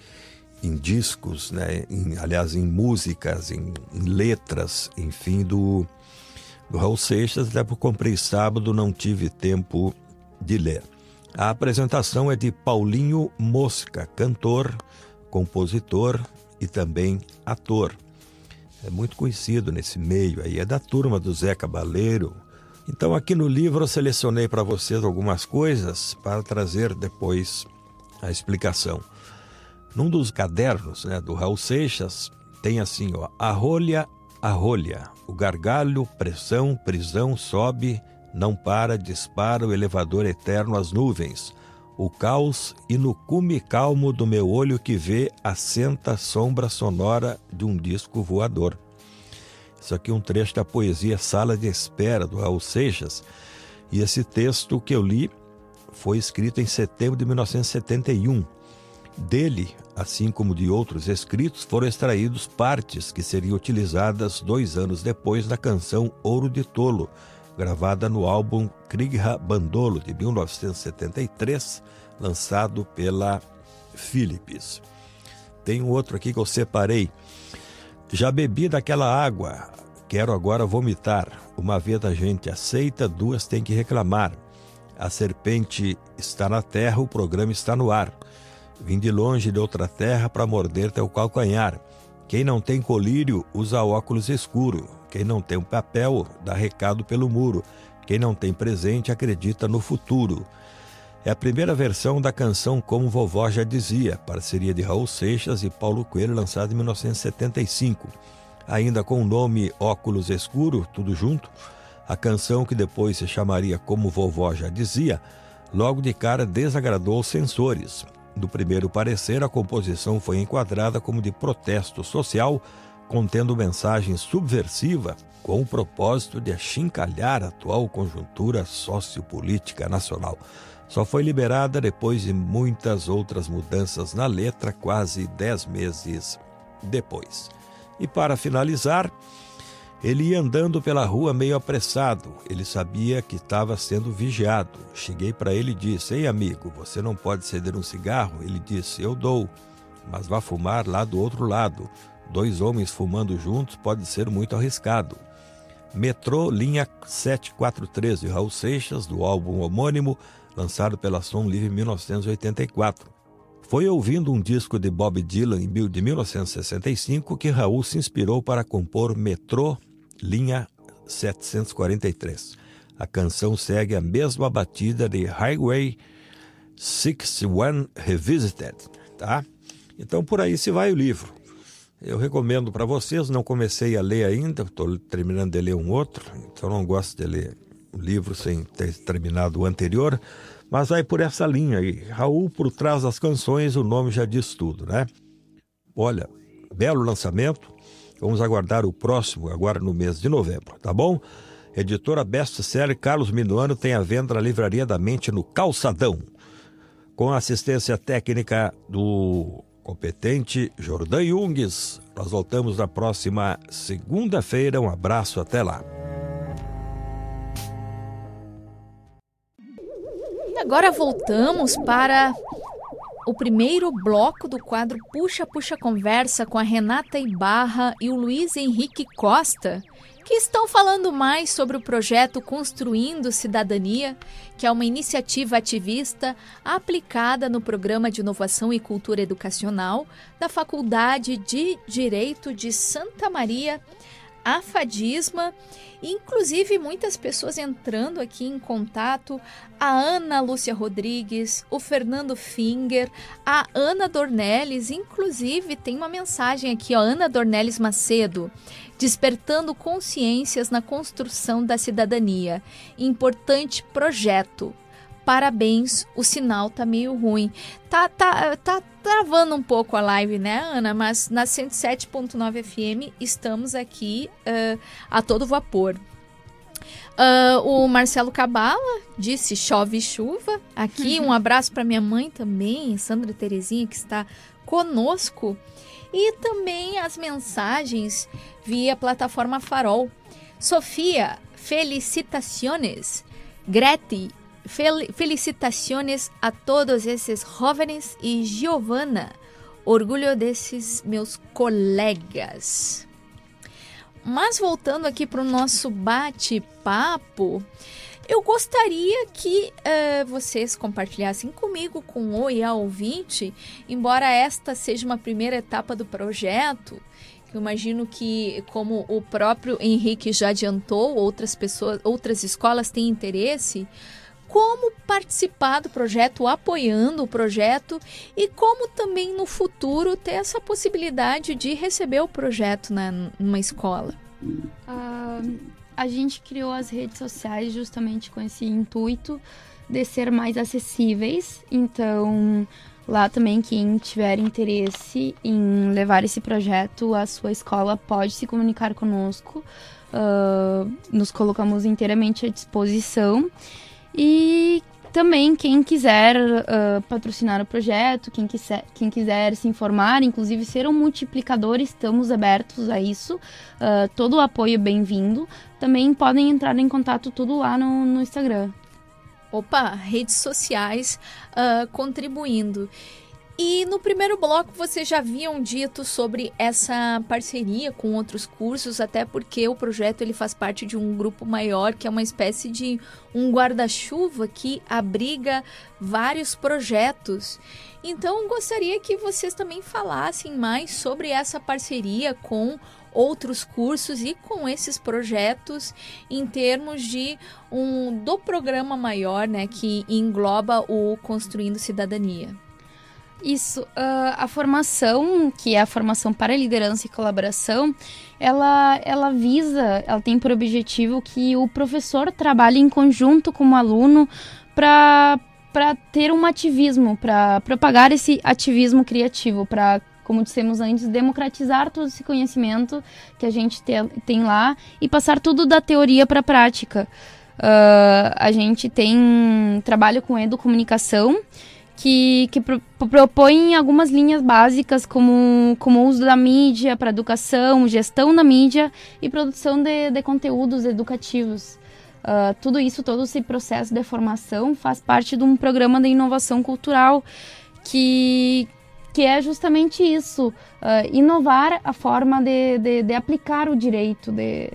em discos, né? Em, aliás, em músicas, em, em, letras, enfim, do, do Raul Seixas. Até por comprei sábado, não tive tempo de ler. A apresentação é de Paulinho Mosca, cantor, compositor e também ator. É muito conhecido nesse meio aí, é da turma do Zé Cabaleiro. Então, aqui no livro eu selecionei para vocês algumas coisas para trazer depois a explicação. Num dos cadernos né, do Raul Seixas, tem assim, ó, a rolha, o gargalho, pressão, prisão, sobe, não para, dispara o elevador eterno às nuvens. O caos e no cume calmo do meu olho que vê assenta a sombra sonora de um disco voador. Isso aqui é um trecho da poesia Sala de Espera, do Raul Seixas. E esse texto que eu li foi escrito em setembro de 1971 dele, assim como de outros escritos, foram extraídos partes que seriam utilizadas dois anos depois na canção Ouro de Tolo, gravada no álbum Krigha Bandolo, de 1973, lançado pela Philips. Tem um outro aqui que eu separei. Já bebi daquela água, quero agora vomitar. Uma vez a gente aceita, duas tem que reclamar. A serpente está na terra, o programa está no ar. Vim de longe de outra terra para morder teu calcanhar. Quem não tem colírio usa óculos escuro. Quem não tem um papel dá recado pelo muro. Quem não tem presente acredita no futuro. É a primeira versão da canção Como Vovó Já Dizia, parceria de Raul Seixas e Paulo Coelho, lançada em 1975. Ainda com o nome Óculos Escuro, tudo junto, a canção que depois se chamaria Como Vovó Já Dizia, logo de cara desagradou os censores. Do primeiro parecer, a composição foi enquadrada como de protesto social, contendo mensagem subversiva com o propósito de achincalhar a atual conjuntura sociopolítica nacional. Só foi liberada depois de muitas outras mudanças na letra, quase dez meses depois. E para finalizar, ele ia andando pela rua meio apressado. Ele sabia que estava sendo vigiado. Cheguei para ele e disse: Ei, amigo, você não pode ceder um cigarro? Ele disse: Eu dou, mas vá fumar lá do outro lado. Dois homens fumando juntos pode ser muito arriscado. Metrô, linha 743 de Raul Seixas, do álbum homônimo, lançado pela Som Livre em 1984. Foi ouvindo um disco de Bob Dylan de 1965 que Raul se inspirou para compor Metrô linha 743. A canção segue a mesma batida de Highway 61 Revisited, tá? Então por aí se vai o livro. Eu recomendo para vocês, não comecei a ler ainda, estou terminando de ler um outro, então não gosto de ler o livro sem ter terminado o anterior, mas vai por essa linha aí. Raul por trás das canções, o nome já diz tudo, né? Olha, belo lançamento, Vamos aguardar o próximo, agora no mês de novembro, tá bom? Editora Best Seller Carlos Minuano tem a venda na Livraria da Mente no Calçadão. Com assistência técnica do competente Jordan Jungues. Nós voltamos na próxima segunda-feira. Um abraço, até lá. E agora voltamos para o primeiro bloco do quadro Puxa Puxa Conversa com a Renata Ibarra e o Luiz Henrique Costa, que estão falando mais sobre o projeto Construindo Cidadania, que é uma iniciativa ativista aplicada no Programa de Inovação e Cultura Educacional da Faculdade de Direito de Santa Maria a Fadisma, inclusive muitas pessoas entrando aqui em contato, a Ana Lúcia Rodrigues, o Fernando Finger, a Ana Dornelles, inclusive tem uma mensagem aqui, ó, Ana Dornelles Macedo, despertando consciências na construção da cidadania. Importante projeto parabéns, o sinal tá meio ruim. Tá, tá, tá travando um pouco a live, né, Ana? Mas na 107.9 FM estamos aqui uh, a todo vapor. Uh, o Marcelo Cabala disse chove chuva. Aqui um abraço para minha mãe também, Sandra Terezinha, que está conosco. E também as mensagens via plataforma Farol. Sofia, felicitaciones. Grete, Fel felicitações a todos esses jovens e Giovana. Orgulho desses meus colegas. Mas voltando aqui para o nosso bate-papo, eu gostaria que uh, vocês compartilhassem comigo, com o e a ouvinte, embora esta seja uma primeira etapa do projeto, eu imagino que, como o próprio Henrique já adiantou, outras pessoas, outras escolas têm interesse como participar do projeto, apoiando o projeto e como também no futuro ter essa possibilidade de receber o projeto na, numa escola. Uh, a gente criou as redes sociais justamente com esse intuito de ser mais acessíveis. Então, lá também quem tiver interesse em levar esse projeto à sua escola pode se comunicar conosco. Uh, nos colocamos inteiramente à disposição. E também quem quiser uh, patrocinar o projeto, quem quiser, quem quiser se informar, inclusive ser um multiplicador, estamos abertos a isso. Uh, todo o apoio bem-vindo. Também podem entrar em contato tudo lá no, no Instagram. Opa, redes sociais uh, contribuindo. E no primeiro bloco vocês já haviam dito sobre essa parceria com outros cursos, até porque o projeto ele faz parte de um grupo maior, que é uma espécie de um guarda-chuva que abriga vários projetos. Então gostaria que vocês também falassem mais sobre essa parceria com outros cursos e com esses projetos em termos de um do programa maior, né, que engloba o Construindo Cidadania. Isso, uh, a formação, que é a formação para liderança e colaboração, ela, ela visa, ela tem por objetivo que o professor trabalhe em conjunto com o aluno para ter um ativismo, para propagar esse ativismo criativo, para, como dissemos antes, democratizar todo esse conhecimento que a gente te, tem lá e passar tudo da teoria para a prática. Uh, a gente tem trabalho com educomunicação, que, que pro, propõem algumas linhas básicas como, como uso da mídia para educação, gestão da mídia e produção de, de conteúdos educativos. Uh, tudo isso, todo esse processo de formação faz parte de um programa de inovação cultural que, que é justamente isso, uh, inovar a forma de, de, de, aplicar o direito, de,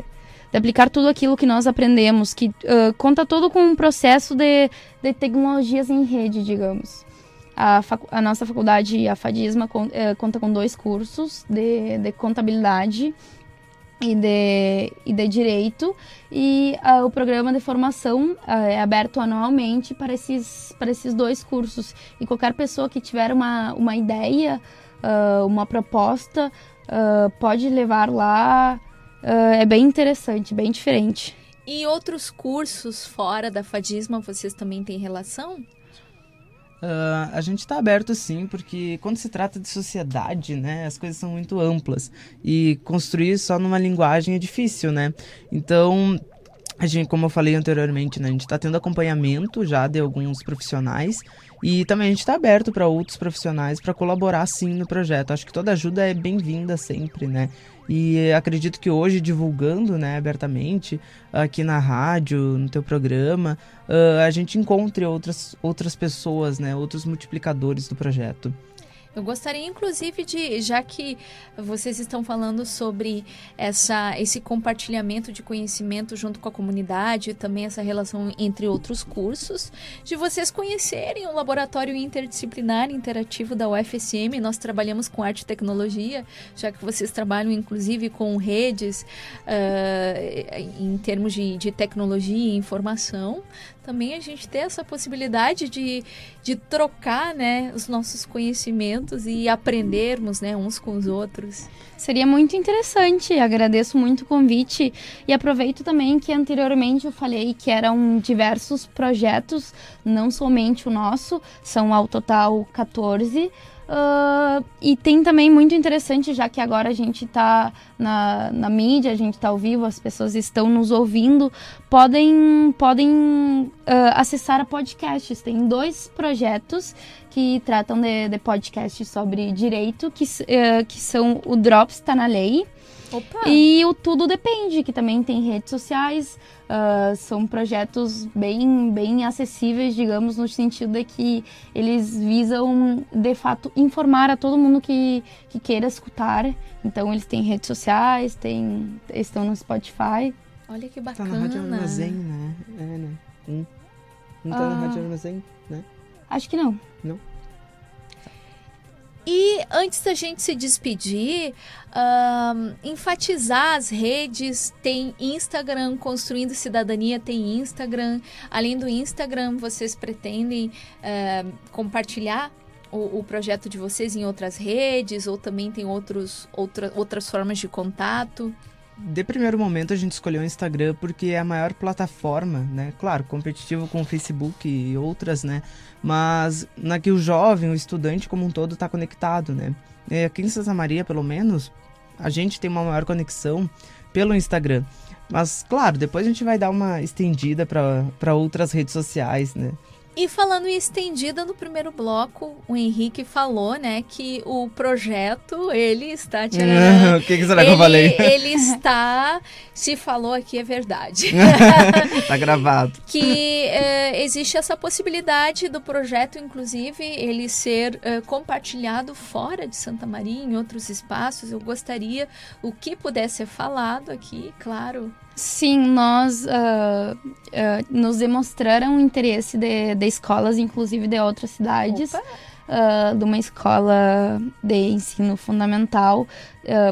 de aplicar tudo aquilo que nós aprendemos, que uh, conta todo com um processo de, de tecnologias em rede, digamos. A, a, nossa faculdade, a FADISMA, é, conta com dois cursos de, de contabilidade e de, e de direito e uh, o programa de formação uh, é aberto anualmente para esses, para esses dois cursos e qualquer pessoa que tiver uma, uma ideia, uma proposta, pode levar lá, é bem interessante, bem diferente. E outros cursos fora da FADISMA vocês também têm relação? Uh, a gente está aberto sim, porque quando se trata de sociedade, né, as coisas são muito amplas e construir só numa linguagem é difícil, né? Então, a gente, como eu falei anteriormente, né, a gente está tendo acompanhamento já de alguns profissionais e também a gente está aberto para outros profissionais para colaborar sim no projeto. Acho que toda ajuda é bem-vinda sempre, né? E acredito que hoje, divulgando né, abertamente aqui na rádio, no teu programa, uh, a gente encontre outras, outras pessoas, né, outros multiplicadores do projeto. Eu gostaria, inclusive, de, já que vocês estão falando sobre essa, esse compartilhamento de conhecimento junto com a comunidade, também essa relação entre outros cursos, de vocês conhecerem o Laboratório Interdisciplinar Interativo da UFSM. Nós trabalhamos com arte e tecnologia, já que vocês trabalham, inclusive, com redes uh, em termos de, de tecnologia e informação também a gente ter essa possibilidade de, de trocar né, os nossos conhecimentos e aprendermos né, uns com os outros. Seria muito interessante, agradeço muito o convite e aproveito também que anteriormente eu falei que eram diversos projetos, não somente o nosso, são ao total 14 Uh, e tem também muito interessante, já que agora a gente está na, na mídia, a gente está ao vivo, as pessoas estão nos ouvindo, podem, podem uh, acessar a podcasts. Tem dois projetos que tratam de, de podcasts sobre direito, que, uh, que são o Drops Está na Lei. Opa. E o Tudo Depende, que também tem redes sociais, Uh, são projetos bem, bem acessíveis, digamos, no sentido de que eles visam, de fato, informar a todo mundo que, que queira escutar. Então, eles têm redes sociais, têm, estão no Spotify. Olha que bacana. Tá na Rádio Armazém, né? É, né? Hum. Não tá uh, na Rádio Armazém, né? Acho que não. Não? E antes da gente se despedir, enfatizar as redes, tem Instagram, Construindo Cidadania tem Instagram. Além do Instagram, vocês pretendem compartilhar o, o, projeto de vocês em outras redes ou também tem outros, outra, outras formas de contato? De primeiro momento a gente escolheu o Instagram porque é a maior plataforma, né? Claro, competitivo com o Facebook e outras, né? Mas na que o jovem, o estudante como um todo está conectado, né? E aqui em Santa Maria, pelo menos, a gente tem uma maior conexão pelo Instagram. Mas, claro, depois a gente vai dar uma estendida para outras redes sociais, né? E falando em estendida, no primeiro bloco, o Henrique falou, né, que o projeto, ele está... Tcharará, o que, que será ele, que eu falei? Ele está... Se falou aqui, é verdade. tá gravado. que é, existe essa possibilidade do projeto, inclusive, ele ser é, compartilhado fora de Santa Maria, em outros espaços. Eu gostaria, o que pudesse ser falado aqui, claro, Sim, nós uh, uh, nos demonstraram interesse de, de escolas, inclusive de outras cidades, uh, de uma escola de ensino fundamental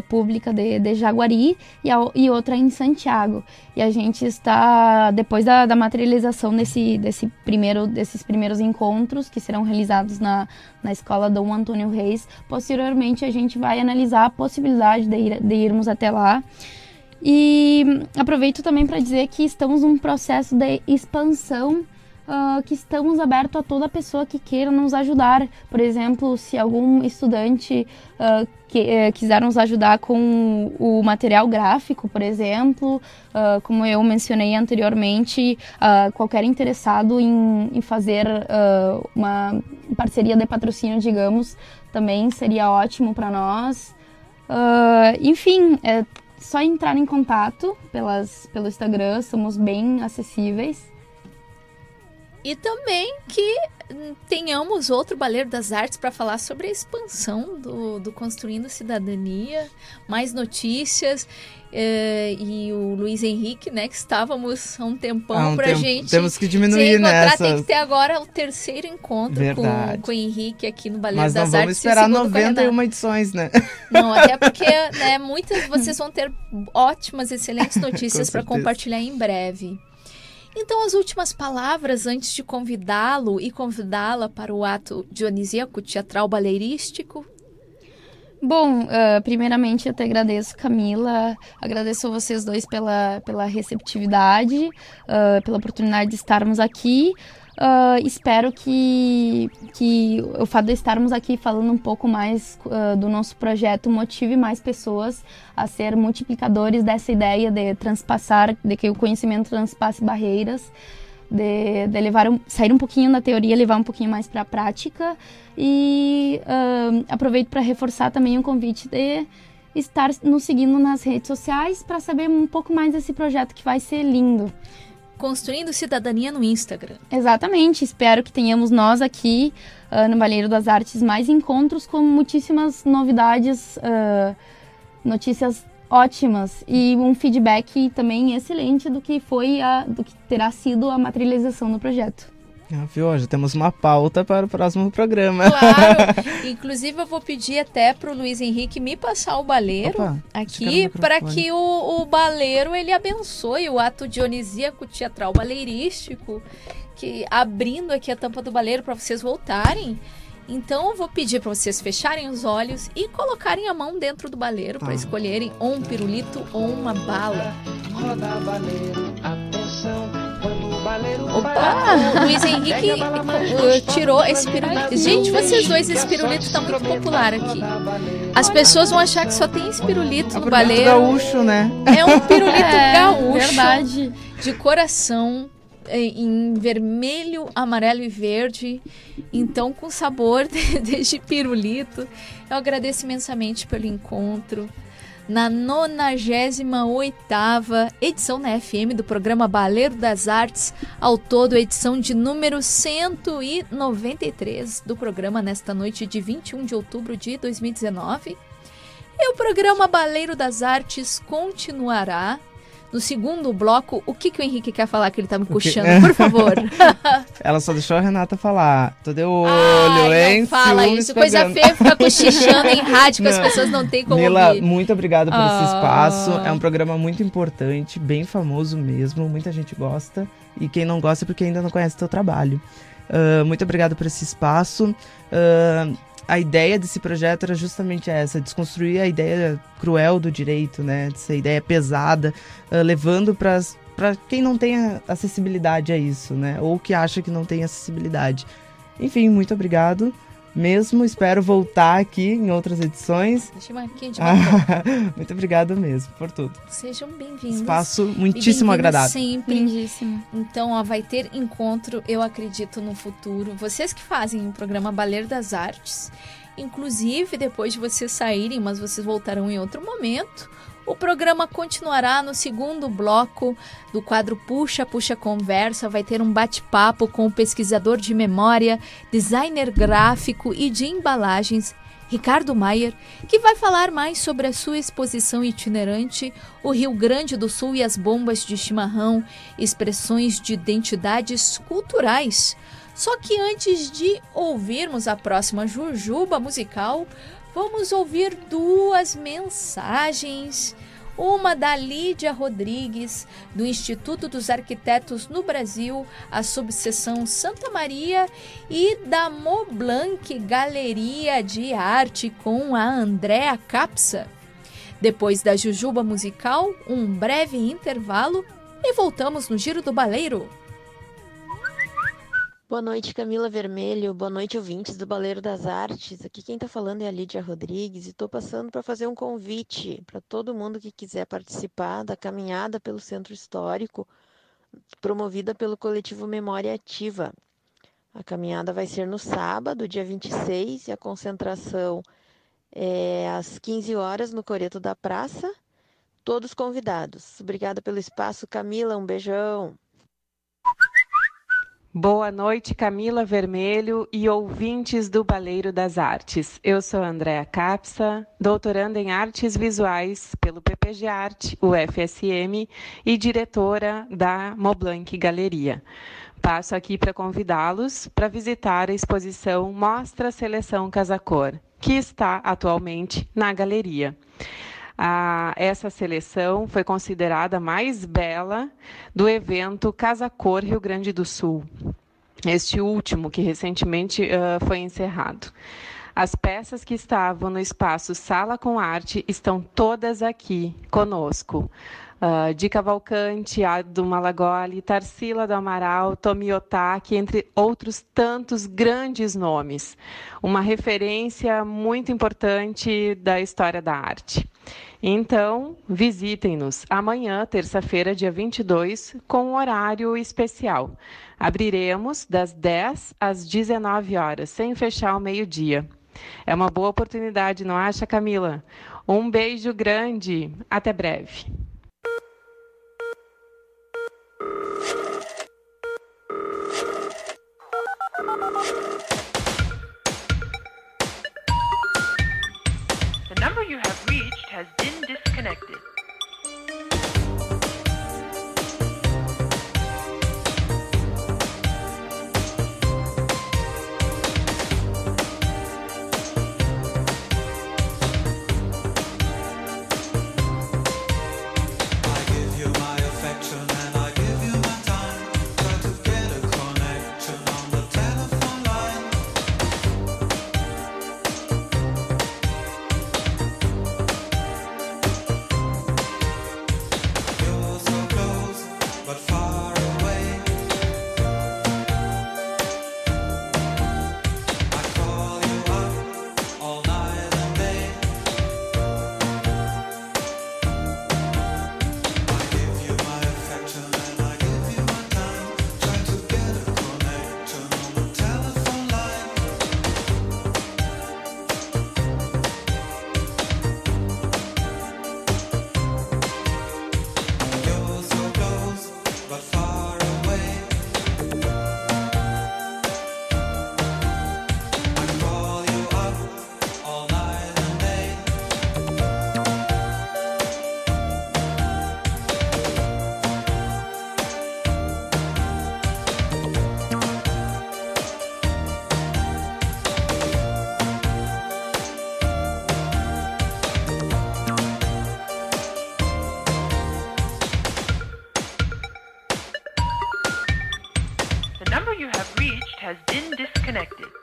pública de, de Jaguari e, a, e, outra em Santiago. E a gente está, depois da, da materialização desse, desse primeiro, desses primeiros encontros, que serão realizados na, na escola Dom Antônio Reis, posteriormente a gente vai analisar a possibilidade de, ir, de irmos até lá. E aproveito também para dizer que estamos num processo de expansão Uh, que estamos abertos a toda pessoa que queira nos ajudar. Por exemplo, se algum estudante uh, que, uh, quiser nos ajudar com o material gráfico, por exemplo, uh, como eu mencionei anteriormente, qualquer interessado em, em fazer uma parceria de patrocínio, digamos, também seria ótimo para nós. enfim, é, só entrar em contato pelas, pelo Instagram, somos bem acessíveis. E também que tenhamos outro Baleiro das Artes para falar sobre a expansão do, do Construindo Cidadania, mais notícias. Uh, e o Luiz Henrique, né, que estávamos há um tempão há um pra tempo, gente. Temos que diminuir nessa. Tem que ter agora o terceiro encontro com, com o Henrique aqui no Baleiro das Artes. Mas vamos esperar 91 edições, né? Não, até porque né, muitas vocês vão ter ótimas, excelentes notícias para compartilhar em breve. Então, as últimas palavras antes de convidá-lo e convidá-la para o ato dionisíaco teatral baleirístico Bom, uh, primeiramente eu te agradeço, Camila. Agradeço a vocês dois pela, pela receptividade, uh, pela oportunidade de estarmos aqui. Uh, espero que, que o fato de estarmos aqui falando um pouco mais do nosso projeto motive mais pessoas a ser multiplicadores dessa ideia de transpassar, de que o conhecimento transpasse barreiras de, de levar um, sair um pouquinho da teoria, levar um pouquinho mais para a prática. E uh, aproveito para reforçar também o convite de estar nos seguindo nas redes sociais para saber um pouco mais desse projeto que vai ser lindo. Construindo cidadania no Instagram. Exatamente. Espero que tenhamos nós aqui uh, no Baleiro das Artes mais encontros com muitíssimas novidades, uh, notícias ótimas e um feedback também excelente do que foi a, do que terá sido a materialização do projeto. Ah, viu? Já temos uma pauta para o próximo programa. Claro. Inclusive, eu vou pedir até para o Luiz Henrique me passar o baleiro Opa, aqui para que o, o baleiro ele abençoe o ato dionisíaco teatral baleirístico, que abrindo aqui a tampa do baleiro para vocês voltarem. Então eu vou pedir para vocês fecharem os olhos e colocarem a mão dentro do baleiro para tá. escolherem ou um pirulito ou uma bala. Roda baleiro, atenção. Opa, o Luiz Henrique tirou esse pirulito. Gente, vocês dois, esse pirulito tá muito popular aqui. As pessoas vão achar que só tem esse pirulito no baleiro. gaúcho, né? É um pirulito é, gaúcho. Verdade. De coração, em vermelho, amarelo e verde. Então, com sabor de pirulito. Eu agradeço imensamente pelo encontro na 98ª edição na FM do programa Baleiro das Artes, ao todo edição de número 193 do programa nesta noite de 21 de outubro de 2019. E o programa Baleiro das Artes continuará no segundo bloco, o que, que o Henrique quer falar que ele tá me puxando, por favor? Ela só deixou a Renata falar. Tô de olho, Ai, hein? Não fala isso. Coisa feia ficar cochichando em rádio que as pessoas não têm como Nila, ouvir. muito obrigado por esse ah. espaço. É um programa muito importante, bem famoso mesmo. Muita gente gosta. E quem não gosta é porque ainda não conhece o teu trabalho. Uh, muito obrigado por esse espaço. Uh, a ideia desse projeto era justamente essa, desconstruir a ideia cruel do direito, né? Essa ideia pesada, uh, levando para para quem não tem acessibilidade a isso, né? Ou que acha que não tem acessibilidade. Enfim, muito obrigado. Mesmo, espero voltar aqui em outras edições. Deixa eu aqui de Muito obrigado mesmo por tudo. Sejam bem-vindos. Espaço muitíssimo bem agradável. Sempre. Lindíssimo. Então, ó, vai ter encontro, eu acredito, no futuro. Vocês que fazem o programa Baleiro das Artes, inclusive depois de vocês saírem, mas vocês voltarão em outro momento o programa continuará no segundo bloco do quadro Puxa Puxa Conversa. Vai ter um bate-papo com o pesquisador de memória, designer gráfico e de embalagens, Ricardo Maier, que vai falar mais sobre a sua exposição itinerante O Rio Grande do Sul e as Bombas de Chimarrão, expressões de identidades culturais. Só que antes de ouvirmos a próxima Jujuba musical, vamos ouvir duas mensagens. Uma da Lídia Rodrigues, do Instituto dos Arquitetos no Brasil, a subseção Santa Maria, e da Moblanc Galeria de Arte com a Andréa Capsa. Depois da Jujuba musical, um breve intervalo e voltamos no Giro do Baleiro. Boa noite, Camila Vermelho. Boa noite, ouvintes do Baleiro das Artes. Aqui quem está falando é a Lídia Rodrigues e estou passando para fazer um convite para todo mundo que quiser participar da caminhada pelo Centro Histórico, promovida pelo coletivo Memória Ativa. A caminhada vai ser no sábado, dia 26, e a concentração é às 15 horas no Coreto da Praça. Todos convidados. Obrigada pelo espaço, Camila. Um beijão. Boa noite, Camila Vermelho e ouvintes do Baleiro das Artes. Eu sou Andréa Capsa, doutoranda em Artes Visuais pelo PPG Arte, UFSM, e diretora da Moblanc Galeria. Passo aqui para convidá-los para visitar a exposição Mostra Seleção Casacor, que está atualmente na galeria. Ah, essa seleção foi considerada a mais bela do evento Casa Cor Rio Grande do Sul, este último que recentemente uh, foi encerrado. As peças que estavam no espaço Sala com Arte estão todas aqui conosco. Uh, Di Cavalcante, Ado Malagoli, Tarsila do Amaral, Tomi Otaki, entre outros tantos grandes nomes. Uma referência muito importante da história da arte. Então, visitem-nos amanhã, terça-feira, dia 22, com um horário especial. Abriremos das 10 às 19 horas, sem fechar ao meio-dia. É uma boa oportunidade, não acha, Camila? Um beijo grande. Até breve. The number you have reached has been disconnected. Number you have reached has been disconnected.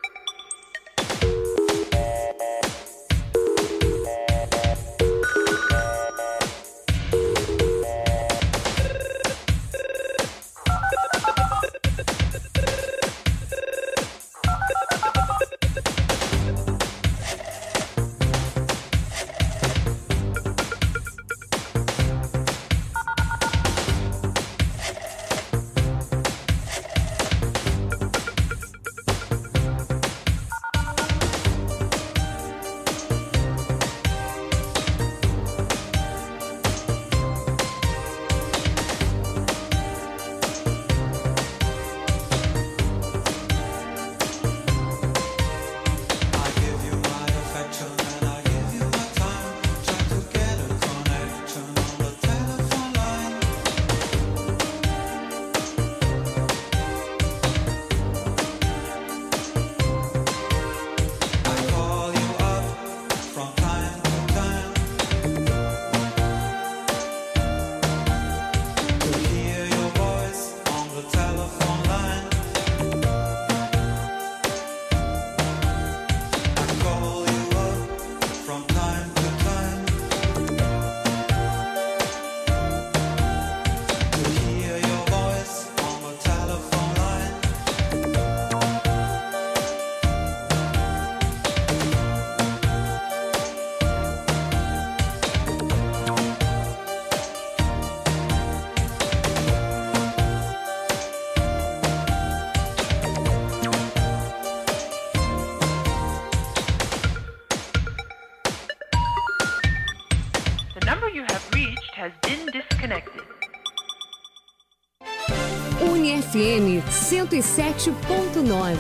107.9.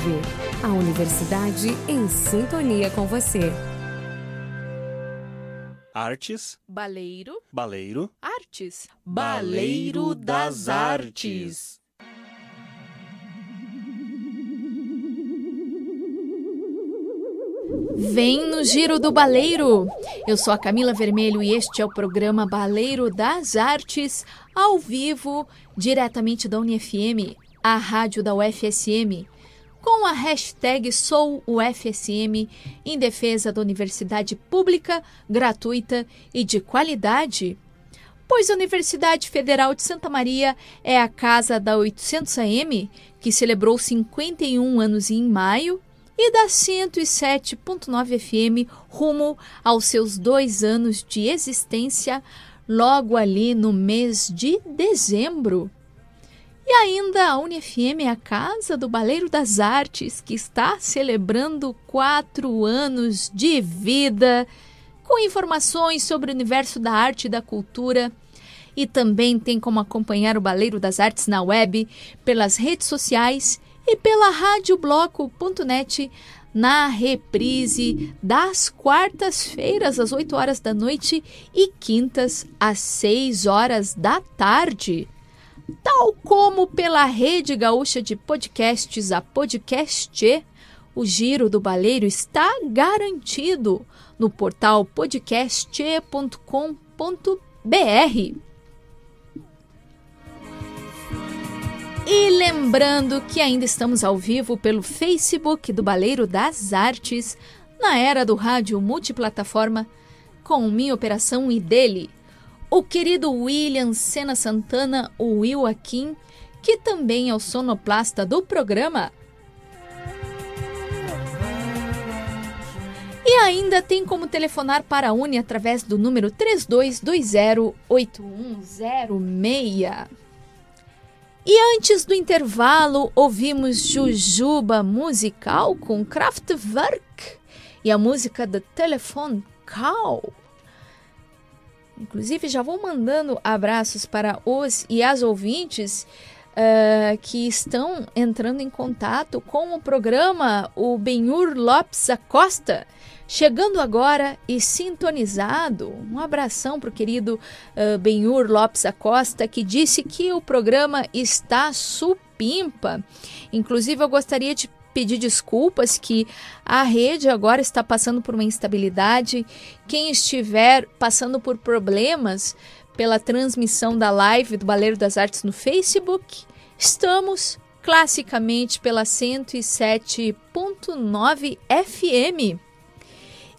A universidade em sintonia com você. Artes, Baleiro, baleiro, artes. Baleiro das Artes. Vem no Giro do Baleiro. Eu sou a Camila Vermelho e este é o programa Baleiro das Artes, ao vivo, diretamente da UniFM, a rádio da UFSM, com a hashtag SouUFSM em defesa da universidade pública, gratuita e de qualidade. Pois a Universidade Federal de Santa Maria é a casa da 800 AM, que celebrou 51 anos em maio, e da 107.9 FM rumo aos seus dois anos de existência, logo ali no mês de dezembro. E ainda a UniFM é a Casa do Baleiro das Artes, que está celebrando quatro anos de vida, com informações sobre o universo da arte e da cultura. E também tem como acompanhar o Baleiro das Artes na web, pelas redes sociais e pela radiobloco.net na reprise das quartas-feiras às 8 horas da noite e quintas às 6 horas da tarde. Tal como pela Rede Gaúcha de Podcasts, a Podcast, o Giro do Baleiro está garantido no portal podcast.com.br. E lembrando que ainda estamos ao vivo pelo Facebook do Baleiro das Artes, na era do rádio multiplataforma, com minha operação e dele, o querido William Sena Santana, o Will Akin, que também é o sonoplasta do programa. E ainda tem como telefonar para a Uni através do número 32208106. E antes do intervalo, ouvimos Jujuba musical com Kraftwerk e a música The Telephone Call. Inclusive, já vou mandando abraços para os e as ouvintes uh, que estão entrando em contato com o programa, o Benhur Lopes Acosta, chegando agora e sintonizado. Um abração para o querido uh, Benhur Lopes Acosta, que disse que o programa está supimpa. Inclusive, eu gostaria de pedir desculpas que a rede agora está passando por uma instabilidade. Quem estiver passando por problemas pela transmissão da live do Baleiro das Artes no Facebook, estamos classicamente pela 107.9 FM.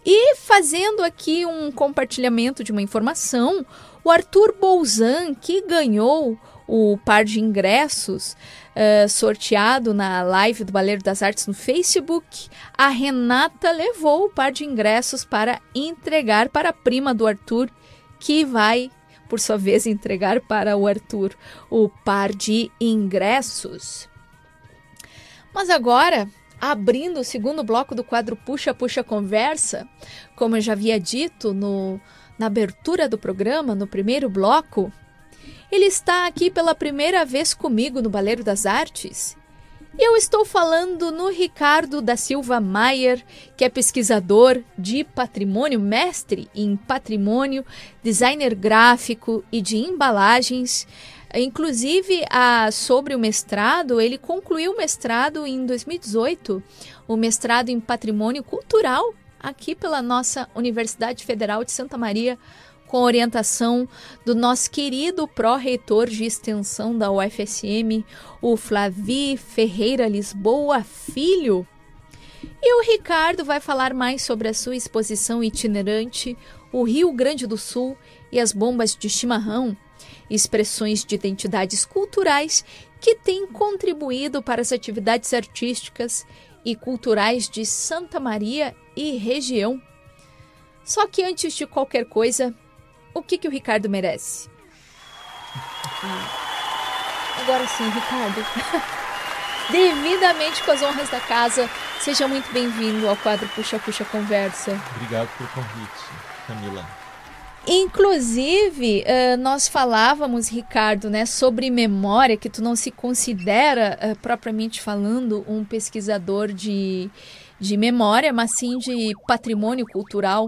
E fazendo aqui um compartilhamento de uma informação, o Arthur Bolzan, que ganhou o par de ingressos uh, sorteado na live do Baleiro das Artes no Facebook, a Renata levou o par de ingressos para entregar para a prima do Arthur, que vai, por sua vez, entregar para o Arthur o par de ingressos. Mas agora, abrindo o segundo bloco do quadro Puxa Puxa Conversa, como eu já havia dito no, na abertura do programa, no primeiro bloco, ele está aqui pela primeira vez comigo no Baleiro das Artes. E eu estou falando no Ricardo da Silva Maier, que é pesquisador de patrimônio, mestre em patrimônio, designer gráfico e de embalagens. Inclusive, a, sobre o mestrado, ele concluiu o mestrado em 2018, o mestrado em patrimônio cultural, aqui pela nossa Universidade Federal de Santa Maria, com orientação do nosso querido pró-reitor de extensão da UFSM, o Flavi Ferreira Lisboa Filho. E o Ricardo vai falar mais sobre a sua exposição itinerante, o Rio Grande do Sul e as bombas de chimarrão, expressões de identidades culturais que têm contribuído para as atividades artísticas e culturais de Santa Maria e região. Só que antes de qualquer coisa, o que, que o Ricardo merece? Ah, agora sim, Ricardo. Devidamente com as honras da casa, seja muito bem-vindo ao quadro Puxa Puxa Conversa. Obrigado pelo convite, Camila. Inclusive, uh, nós falávamos, Ricardo, né, sobre memória, que tu não se considera, uh, propriamente falando, um pesquisador de, de memória, mas sim de patrimônio cultural.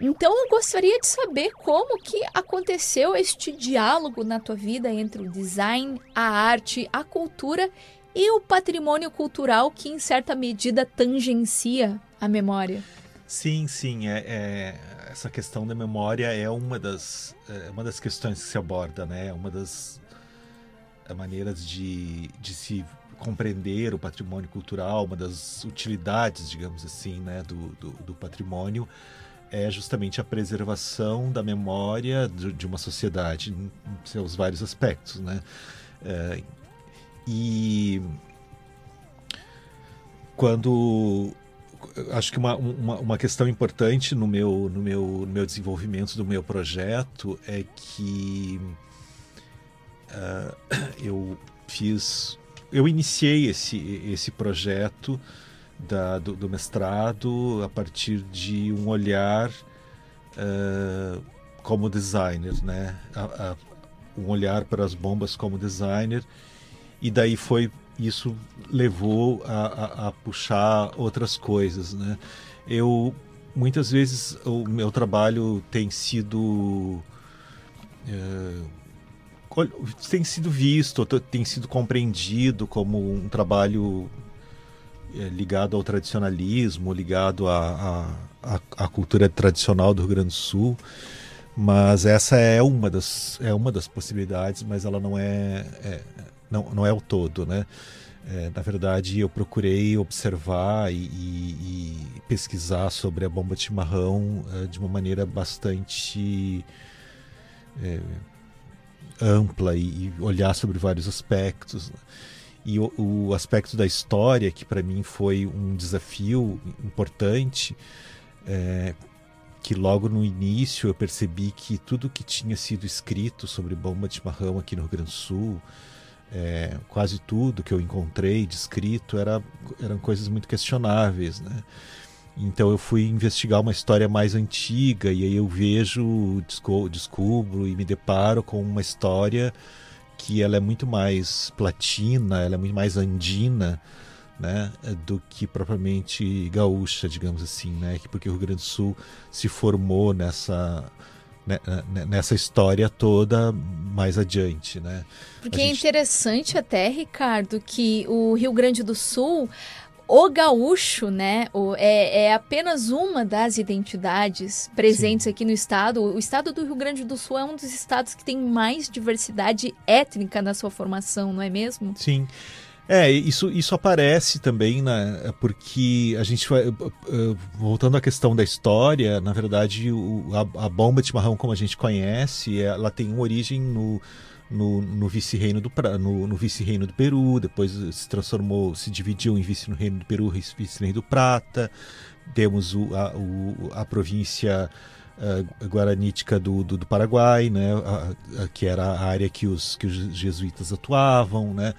Então, eu gostaria de saber como que aconteceu este diálogo na tua vida entre o design, a arte, a cultura e o patrimônio cultural que, em certa medida, tangencia a memória. Sim, sim. É, é, essa questão da memória é uma das, é uma das questões que se aborda, né? É uma das é, maneiras de, de se compreender o patrimônio cultural, uma das utilidades, digamos assim, né, do, do, do patrimônio é justamente a preservação da memória de, de uma sociedade em seus vários aspectos, né? É, e quando acho que uma, uma, uma, questão importante no meu, no, meu, no meu desenvolvimento do meu projeto é que uh, eu fiz. Eu iniciei esse, esse projeto da, do, do mestrado a partir de um olhar uh, como designer, né? A, a, um olhar para as bombas como designer, e daí foi isso levou a, a, puxar outras coisas, né? Eu muitas vezes o meu trabalho tem sido é, tem sido visto, tem sido compreendido como um trabalho ligado ao tradicionalismo, ligado à cultura tradicional do Rio Grande do Sul mas essa é uma das é uma das possibilidades mas ela não é, é não, não é o todo, né? É, na verdade, eu procurei observar e, e, e, pesquisar sobre a bomba de chimarrão é, de uma maneira bastante é, ampla e, e, olhar sobre vários aspectos. Né? E o, o, aspecto da história, que para mim foi um desafio importante, é, que logo no início eu percebi que tudo que tinha sido escrito sobre bomba de chimarrão aqui no Rio Grande do Sul, é, quase tudo que eu encontrei descrito era, eram coisas muito questionáveis, né? Então eu fui investigar uma história mais antiga e aí eu vejo, descubro e me deparo com uma história que ela é muito mais platina, ela é muito mais andina, né, do que propriamente gaúcha, digamos assim, né? Porque o Rio Grande do Sul se formou nessa né, né, nessa história toda mais adiante, né? Porque é gente... é interessante até, Ricardo, que o Rio Grande do Sul o gaúcho, né, o, é, é, apenas uma das identidades presentes Sim. aqui no estado. O estado do Rio Grande do Sul é um dos estados que tem mais diversidade étnica na sua formação, não é mesmo? Sim. É, isso, isso aparece também, né, porque a gente vai. Voltando à questão da história, na verdade, o, a, a, bomba de chimarrão, como a gente conhece, ela tem uma origem no, no, no vice-reino do, no, no vice-reino do Peru, depois se transformou, se dividiu em vice-reino do Peru e vice-reino do Prata. Temos o, a, o, a província uh, guaranítica do, do, do, Paraguai, né, a, a, que era a área que os, que os jesuítas atuavam. Né?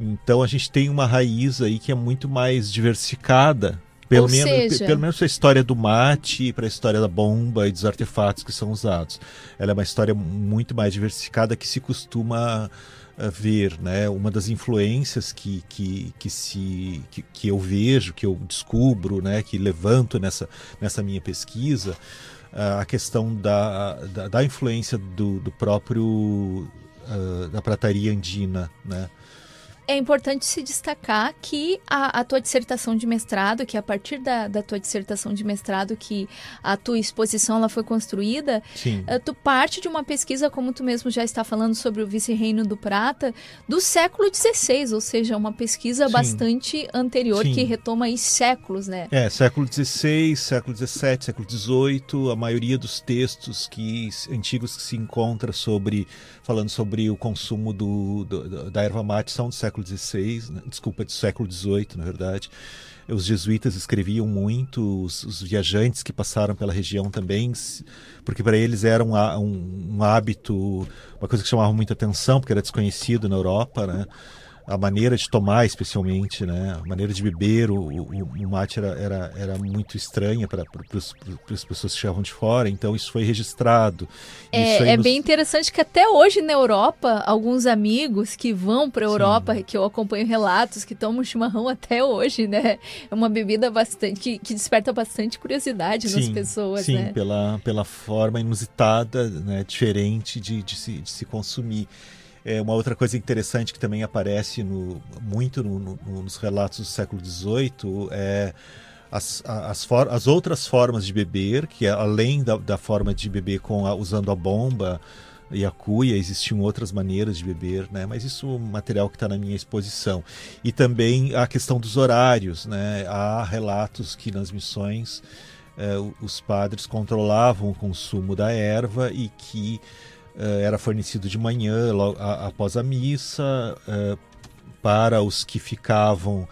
Então a gente tem uma raiz aí que é muito mais diversificada. Pelo Ou menos, seja... pelo menos a história do mate para a história da bomba e dos artefatos que são usados. Ela é uma história muito mais diversificada que se costuma ver, né? Uma das influências que, que, que, se, que, que eu vejo, que eu descubro, né? Que levanto nessa, nessa minha pesquisa, a questão da, da, da influência do, do próprio uh, da prataria andina, né? É importante se destacar que a, a, tua dissertação de mestrado, que a partir da, da, tua dissertação de mestrado que a tua exposição ela foi construída, uh, tu parte de uma pesquisa, como tu mesmo já está falando sobre o vice-reino do Prata, do século XVI, ou seja, uma pesquisa Sim. bastante anterior Sim. que retoma aí séculos, né? É, século XVI, século XVII, século XVIII, a maioria dos textos que antigos que se encontra sobre falando sobre o consumo do, do da erva mate são do século século XVI, né? desculpa, do século XVIII, na verdade. Os jesuítas escreviam muito, os, os viajantes que passaram pela região também, porque para eles era um, um, um hábito, uma coisa que chamava muita atenção, porque era desconhecido na Europa, né? A maneira de tomar, especialmente, né? A maneira de beber o, o, o mate era, era, era muito estranha para as pessoas que chegavam de fora, então isso foi registrado. É, é nos... bem interessante que até hoje na Europa, alguns amigos que vão para a Europa, Sim. que eu acompanho relatos, que tomam chimarrão até hoje, né? É uma bebida bastante que, que desperta bastante curiosidade sim, nas pessoas, sim, né? pela, pela forma inusitada, né? diferente de, de, se, de se consumir. É, uma outra coisa interessante que também aparece no, muito no, no, nos relatos do século XVIII é as, as, for, as outras formas de beber, que é, além da, da forma de beber com a, usando a bomba e a cuia, existiam outras maneiras de beber, né? mas isso é um material que está na minha exposição. E também a questão dos horários. Né? Há relatos que nas missões eh, os padres controlavam o consumo da erva e que era fornecido de manhã, logo, a, após a missa, uh, para os que ficavam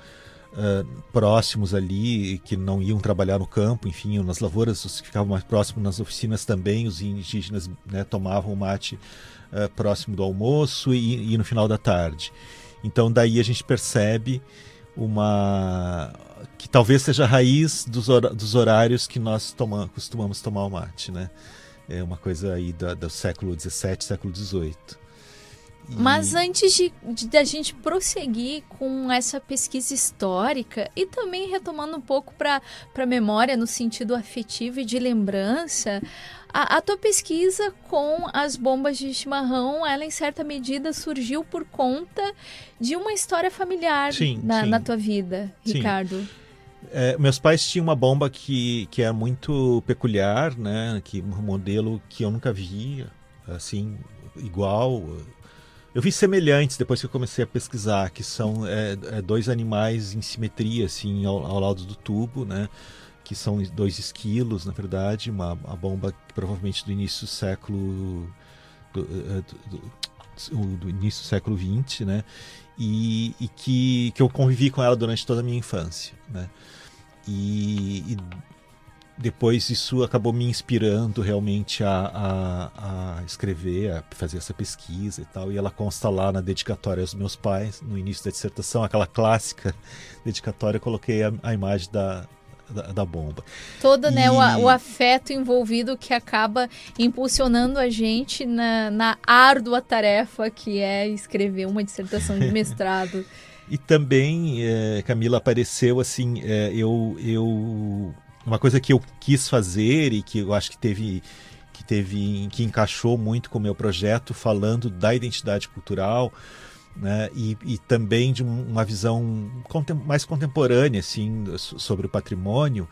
uh, próximos ali, que não iam trabalhar no campo, enfim, nas lavouras, os que ficavam mais próximos nas oficinas também, os indígenas né, tomavam o mate próximo do almoço e, e no final da tarde. Então daí a gente percebe uma que talvez seja a raiz dos, hor dos horários que nós toma costumamos tomar o mate, né? É uma coisa aí da, do século XVII, século XVIII. E... Mas antes de, de da gente prosseguir com essa pesquisa histórica e também retomando um pouco para a memória no sentido afetivo e de lembrança, a, a, tua pesquisa com as bombas de chimarrão, ela em certa medida surgiu por conta de uma história familiar sim, na, sim. na tua vida, Ricardo. Sim. É, meus pais tinham uma bomba que, que é muito peculiar, né? Que um modelo que eu nunca vi, assim, igual. Eu vi semelhantes depois que eu comecei a pesquisar, que são é, é, dois animais em simetria, assim, ao, ao, lado do tubo, né? Que são dois esquilos, na verdade, uma, uma bomba que provavelmente do início do século do, é, do, do, do início do século XX, né? E, e, que, que eu convivi com ela durante toda a minha infância, né? E, e depois isso acabou me inspirando realmente a, a, a, escrever, a fazer essa pesquisa e tal. E ela consta lá na dedicatória aos meus pais, no início da dissertação, aquela clássica dedicatória, eu coloquei a, a imagem da, da, da, bomba. Todo e... né, o, o, afeto envolvido que acaba impulsionando a gente na, na árdua tarefa que é escrever uma dissertação de mestrado. E também, é, Camila, apareceu assim, é, eu, eu. Uma coisa que eu quis fazer e que eu acho que teve. que teve. que encaixou muito com o meu projeto, falando da identidade cultural. Né, e, e também de uma visão contem mais contemporânea assim sobre o patrimônio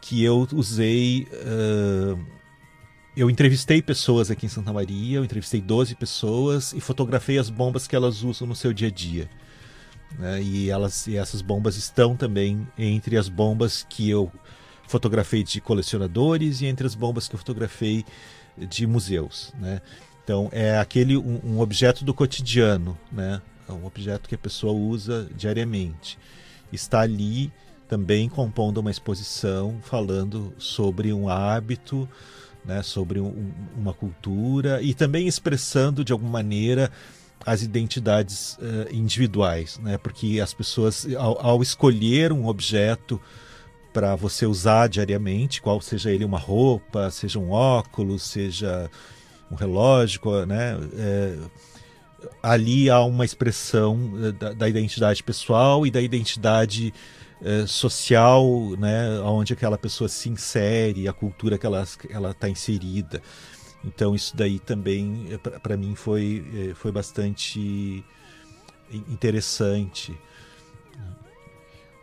que eu usei uh, eu entrevistei pessoas aqui em Santa Maria eu entrevistei 12 pessoas e fotografei as bombas que elas usam no seu dia a dia Né? E, elas, e essas bombas estão também entre as bombas que eu fotografei de colecionadores e entre as bombas que eu fotografei de museus. Né? Então é aquele um, um objeto do cotidiano, né? É um objeto que a pessoa usa diariamente. Está ali também compondo uma exposição falando sobre um hábito, né, sobre um, uma cultura e também expressando de alguma maneira as identidades uh, individuais, né, porque as pessoas, ao, ao escolher um objeto para você usar diariamente, qual seja ele uma roupa, seja um óculos, seja um relógio, né, é, ali há uma expressão eh, da, da identidade pessoal e da identidade social, né, onde aquela pessoa se insere, a cultura que ela está inserida. Então isso daí também eh, para mim foi foi bastante interessante.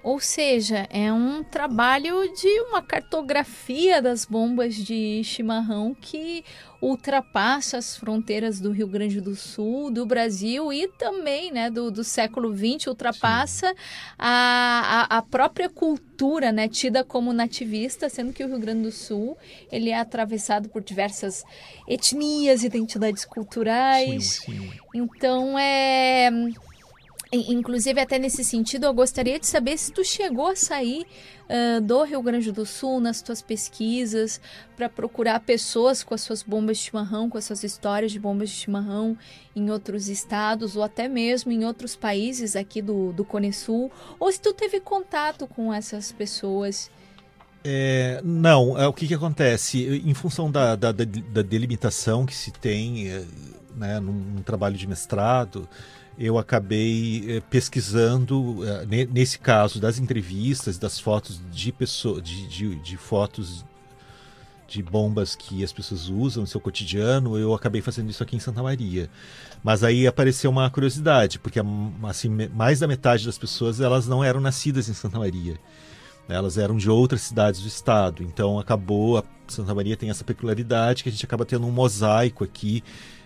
Ou seja, é um trabalho de uma cartografia das bombas de chimarrão que ultrapassa as fronteiras do Rio Grande do Sul, do Brasil e também né, do, do século XX, ultrapassa a, a, a, própria cultura né, tida como nativista, sendo que o Rio Grande do Sul ele é atravessado por diversas etnias, identidades culturais. Sim, sim. Então é Inclusive, até nesse sentido, eu gostaria de saber se tu chegou a sair uh, do Rio Grande do Sul nas tuas pesquisas para procurar pessoas com as suas bombas de chimarrão, com as suas histórias de bombas de chimarrão em outros estados ou até mesmo em outros países aqui do, do Cone Sul, ou se tu teve contato com essas pessoas. É, não, é, o que, que acontece? Em função da, da, da delimitação que se tem é, né, num, num trabalho de mestrado, eu acabei eh, pesquisando eh, nesse caso das entrevistas, das fotos de pessoas, de, de, de, fotos de bombas que as pessoas usam no seu cotidiano, eu acabei fazendo isso aqui em Santa Maria. Mas aí apareceu uma curiosidade, porque assim, mais da metade das pessoas elas não eram nascidas em Santa Maria. Elas eram de outras cidades do estado. Então acabou, a Santa Maria tem essa peculiaridade que a gente acaba tendo um mosaico aqui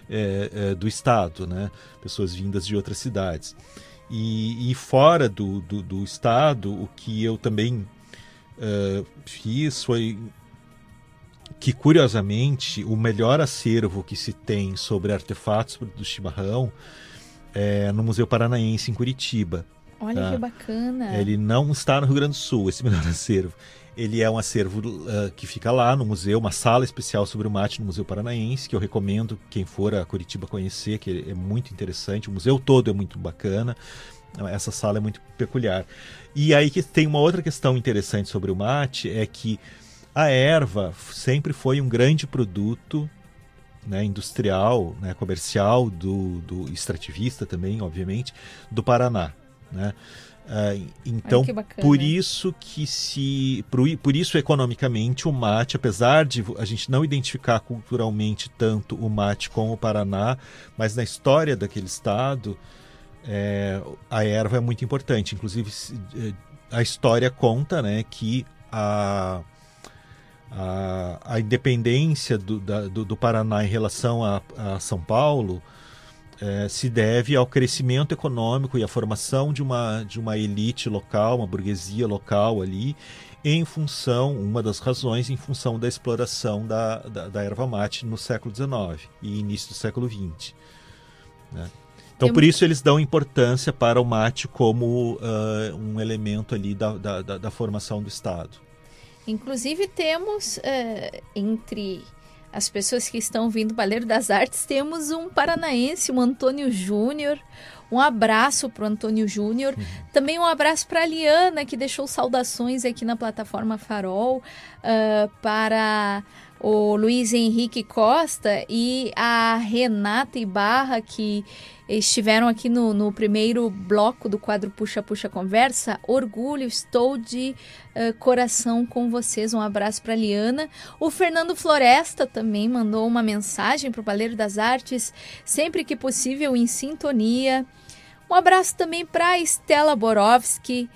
é, é, do estado, né? pessoas vindas de outras cidades. E, e fora do, do, do, estado, o que eu também uh, fiz foi que, curiosamente, o melhor acervo que se tem sobre artefatos do chimarrão é no Museu Paranaense, em Curitiba. Olha tá? que bacana! Ele não está no Rio Grande do Sul, esse melhor acervo. Ele é um acervo uh, que fica lá no museu, uma sala especial sobre o mate no Museu Paranaense, que eu recomendo quem for a Curitiba conhecer, que é muito interessante. O museu todo é muito bacana. Essa sala é muito peculiar. E aí que tem uma outra questão interessante sobre o mate, é que a erva sempre foi um grande produto né, industrial, né, comercial, do, do extrativista também, obviamente, do Paraná. Né? Uh, então, por isso que se. Por, por, isso, economicamente, o mate, apesar de a gente não identificar culturalmente tanto o mate com o Paraná, mas na história daquele estado, é, a erva é muito importante. Inclusive, eh, a história conta né, que a, a, a independência do, da, do, do, Paraná em relação a, a São Paulo é, se deve ao crescimento econômico e à formação de uma, de uma elite local, uma burguesia local ali, em função, uma das razões, em função da exploração da, da, da erva mate no século XIX e início do século XX. Né? Então, por isso eles dão importância para o mate como uh, um elemento ali da, da, da, formação do Estado. Inclusive temos uh, entre as pessoas que estão vindo Baleiro das Artes, temos um paranaense, um Antônio Júnior. Um abraço para o Antônio Júnior. Uhum. Também um abraço para a Liana, que deixou saudações aqui na plataforma Farol. Uh, para o Luiz Henrique Costa e a Renata Ibarra, que estiveram aqui no, no primeiro bloco do quadro Puxa Puxa Conversa. Orgulho, estou de uh, coração com vocês. Um abraço para Liana. O Fernando Floresta também mandou uma mensagem para o Baleiro das Artes, sempre que possível em sintonia. Um abraço também para a Estela Borowski,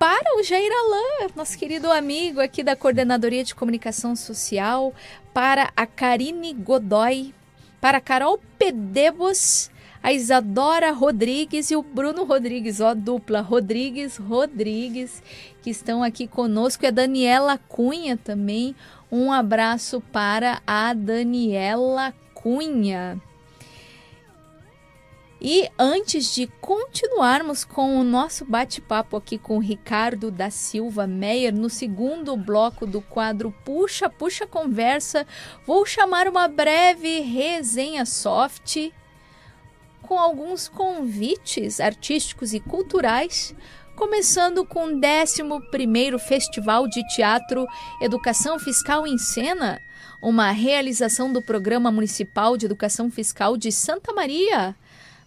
para o Jair Alain, nosso querido amigo aqui da Coordenadoria de Comunicação Social, para a Karine Godoy, para a Carol Pedebos, a Isadora Rodrigues e o Bruno Rodrigues, ó, dupla Rodrigues Rodrigues, que estão aqui conosco, e a Daniela Cunha também. Um abraço para a Daniela Cunha. E antes de continuarmos com o nosso bate-papo aqui com Ricardo da Silva Meyer, no segundo bloco do quadro Puxa, Puxa Conversa, vou chamar uma breve resenha soft com alguns convites artísticos e culturais, começando com o 11º Festival de Teatro Educação Fiscal em Cena, uma realização do Programa Municipal de Educação Fiscal de Santa Maria,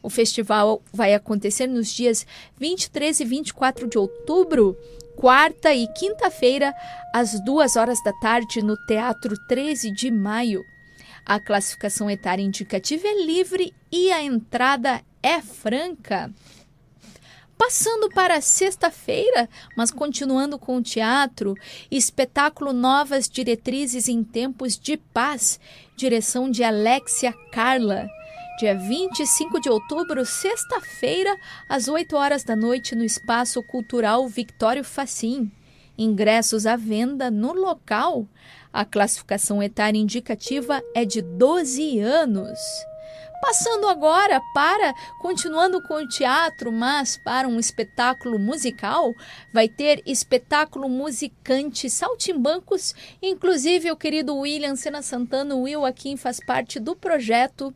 o festival vai acontecer nos dias 23 e 24 de outubro, quarta e quinta-feira, às duas horas da tarde, no Teatro 13 de Maio. A classificação etária indicativa é livre e a entrada é franca. Passando para sexta-feira, mas continuando com o teatro, espetáculo Novas Diretrizes em Tempos de Paz, direção de Alexia Carla dia 25 de outubro, sexta-feira, às 8 horas da noite, no Espaço Cultural Victório Facim. Ingressos à venda no local. A classificação etária indicativa é de 12 anos. Passando agora para, continuando com o teatro, mas para um espetáculo musical, vai ter espetáculo musicante Saltimbancos, inclusive o querido William Sena Santana, o Will aqui faz parte do projeto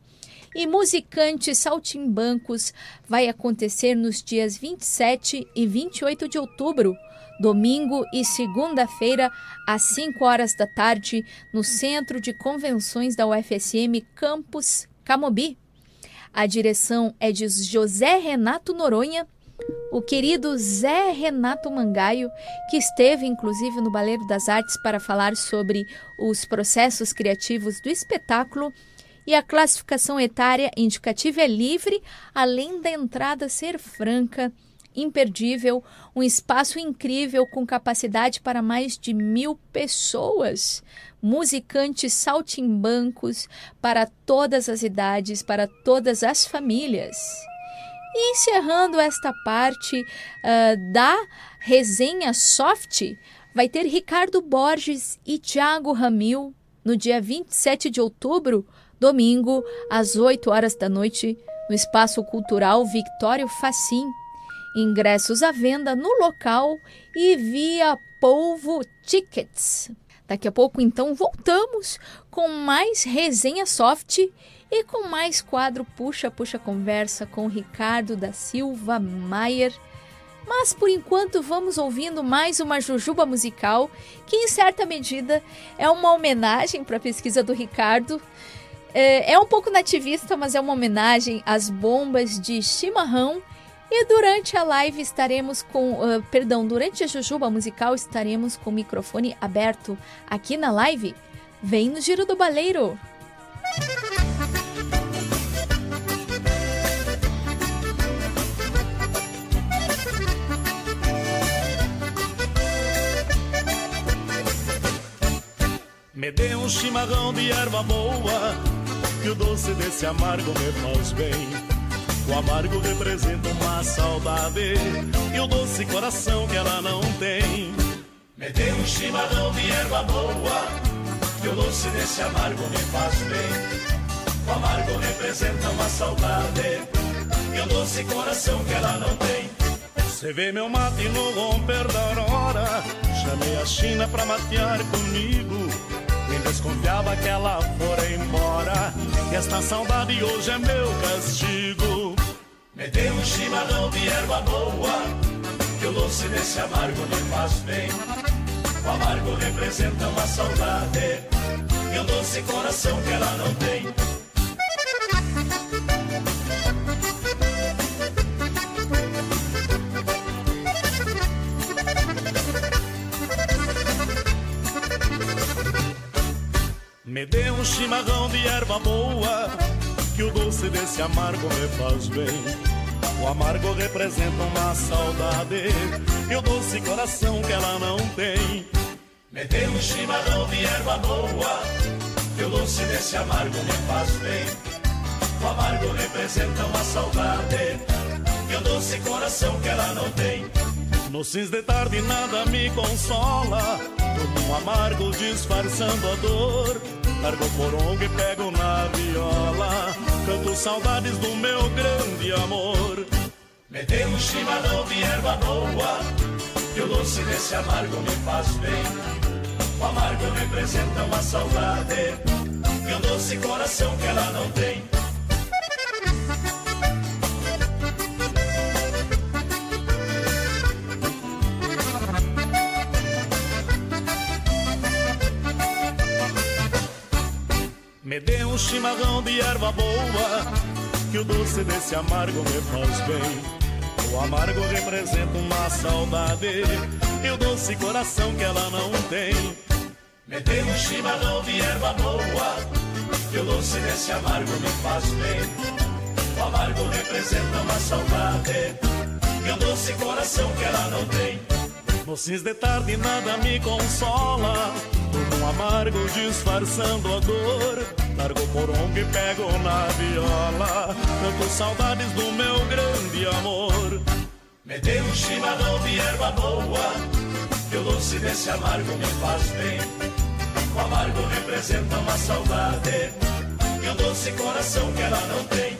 e Musicantes Saltimbancos vai acontecer nos dias 27 e 28 de outubro, domingo e segunda-feira, às 5 horas da tarde, no Centro de Convenções da UFSM Campus Camobi. A direção é de José Renato Noronha, o querido Zé Renato Mangaio, que esteve inclusive no Baleiro das Artes para falar sobre os processos criativos do espetáculo e a classificação etária indicativa é livre, além da entrada ser franca, imperdível, um espaço incrível com capacidade para mais de mil pessoas. Musicantes saltimbancos para todas as idades, para todas as famílias. E encerrando esta parte uh, da resenha soft, vai ter Ricardo Borges e Tiago Ramil no dia 27 de outubro domingo, às 8 horas da noite, no Espaço Cultural Victório Facim. Ingressos à venda no local e via Polvo Tickets. Daqui a pouco, então, voltamos com mais resenha soft e com mais quadro Puxa Puxa Conversa com Ricardo da Silva Maier. Mas por enquanto vamos ouvindo mais uma jujuba musical que, em certa medida, é uma homenagem para a pesquisa do Ricardo é, é um pouco nativista, mas é uma homenagem às bombas de chimarrão. E durante a live estaremos com. Uh, perdão, durante a Jujuba musical estaremos com o microfone aberto aqui na live. Vem no Giro do Baleiro! Me dê um chimarrão de erva boa que o doce desse amargo me faz bem. O amargo representa uma saudade e o doce coração que ela não tem. Me dê um chimarrão de erva boa, que o doce desse amargo me faz bem. O amargo representa uma saudade e o doce coração que ela não tem. Você vê meu mate no romper da aurora, chamei a China pra matear comigo. Nem desconfiava que ela fora embora. E esta saudade hoje é meu castigo. Me dê um chimarrão de erva boa Que o doce desse amargo me faz bem. O amargo representa uma saudade E o doce coração que ela não tem Me dê um chimarrão de erva boa, que o doce desse amargo me faz bem. O amargo representa uma saudade, e o doce coração que ela não tem. Me dê um chimarrão de erva boa, que o doce desse amargo me faz bem. O amargo representa uma saudade e o doce coração que ela não tem. No de tarde nada me consola, como um amargo disfarçando a dor. Largo porongo e pego na viola, canto saudades do meu grande amor. Me dê um chimarrão de erva boa, que o doce desse amargo me faz bem. O amargo representa uma saudade, e o doce coração que ela não tem. Chimarrão de erva boa, que o doce desse amargo me faz bem. O amargo representa uma saudade, e o doce coração que ela não tem. Me dê um chimarrão de erva boa, que o doce desse amargo me faz bem. O amargo representa uma saudade, e o doce coração que ela não tem. No cis de tarde nada me consola, todo um amargo disfarçando a dor. Largo porongo e pego na viola, canto saudades do meu grande amor. Me dê um chimarrão de erva boa, que o doce desse amargo me faz bem. O amargo representa uma saudade, e o doce coração que ela não tem.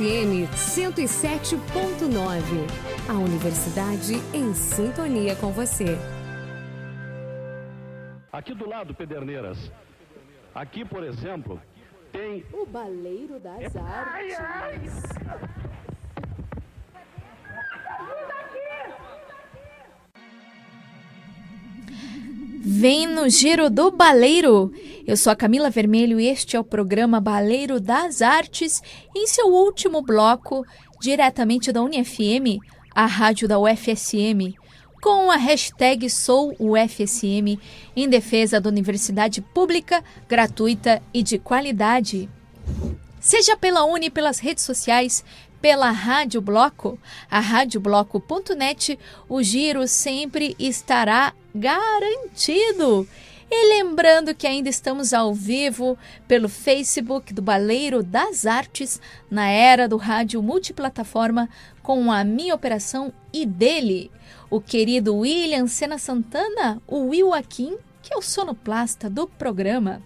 UniFM 107.9. A universidade em sintonia com você. Aqui do lado, Pederneiras. Aqui, por exemplo, tem. O Baleiro das Artes. Vem no Giro do Baleiro. Eu sou a Camila Vermelho e este é o programa Baleiro das Artes, em seu último bloco, diretamente da UniFM, a rádio da UFSM, com a hashtag SouUFSM, em defesa da universidade pública, gratuita e de qualidade. Seja pela Uni, pelas redes sociais, pela Rádio Bloco, a radiobloco.net, o giro sempre estará garantido. E lembrando que ainda estamos ao vivo pelo Facebook do Baleiro das Artes, na era do rádio multiplataforma, com a minha operação e dele, o querido William Sena Santana, o Will Aquim, que é o sonoplasta do programa.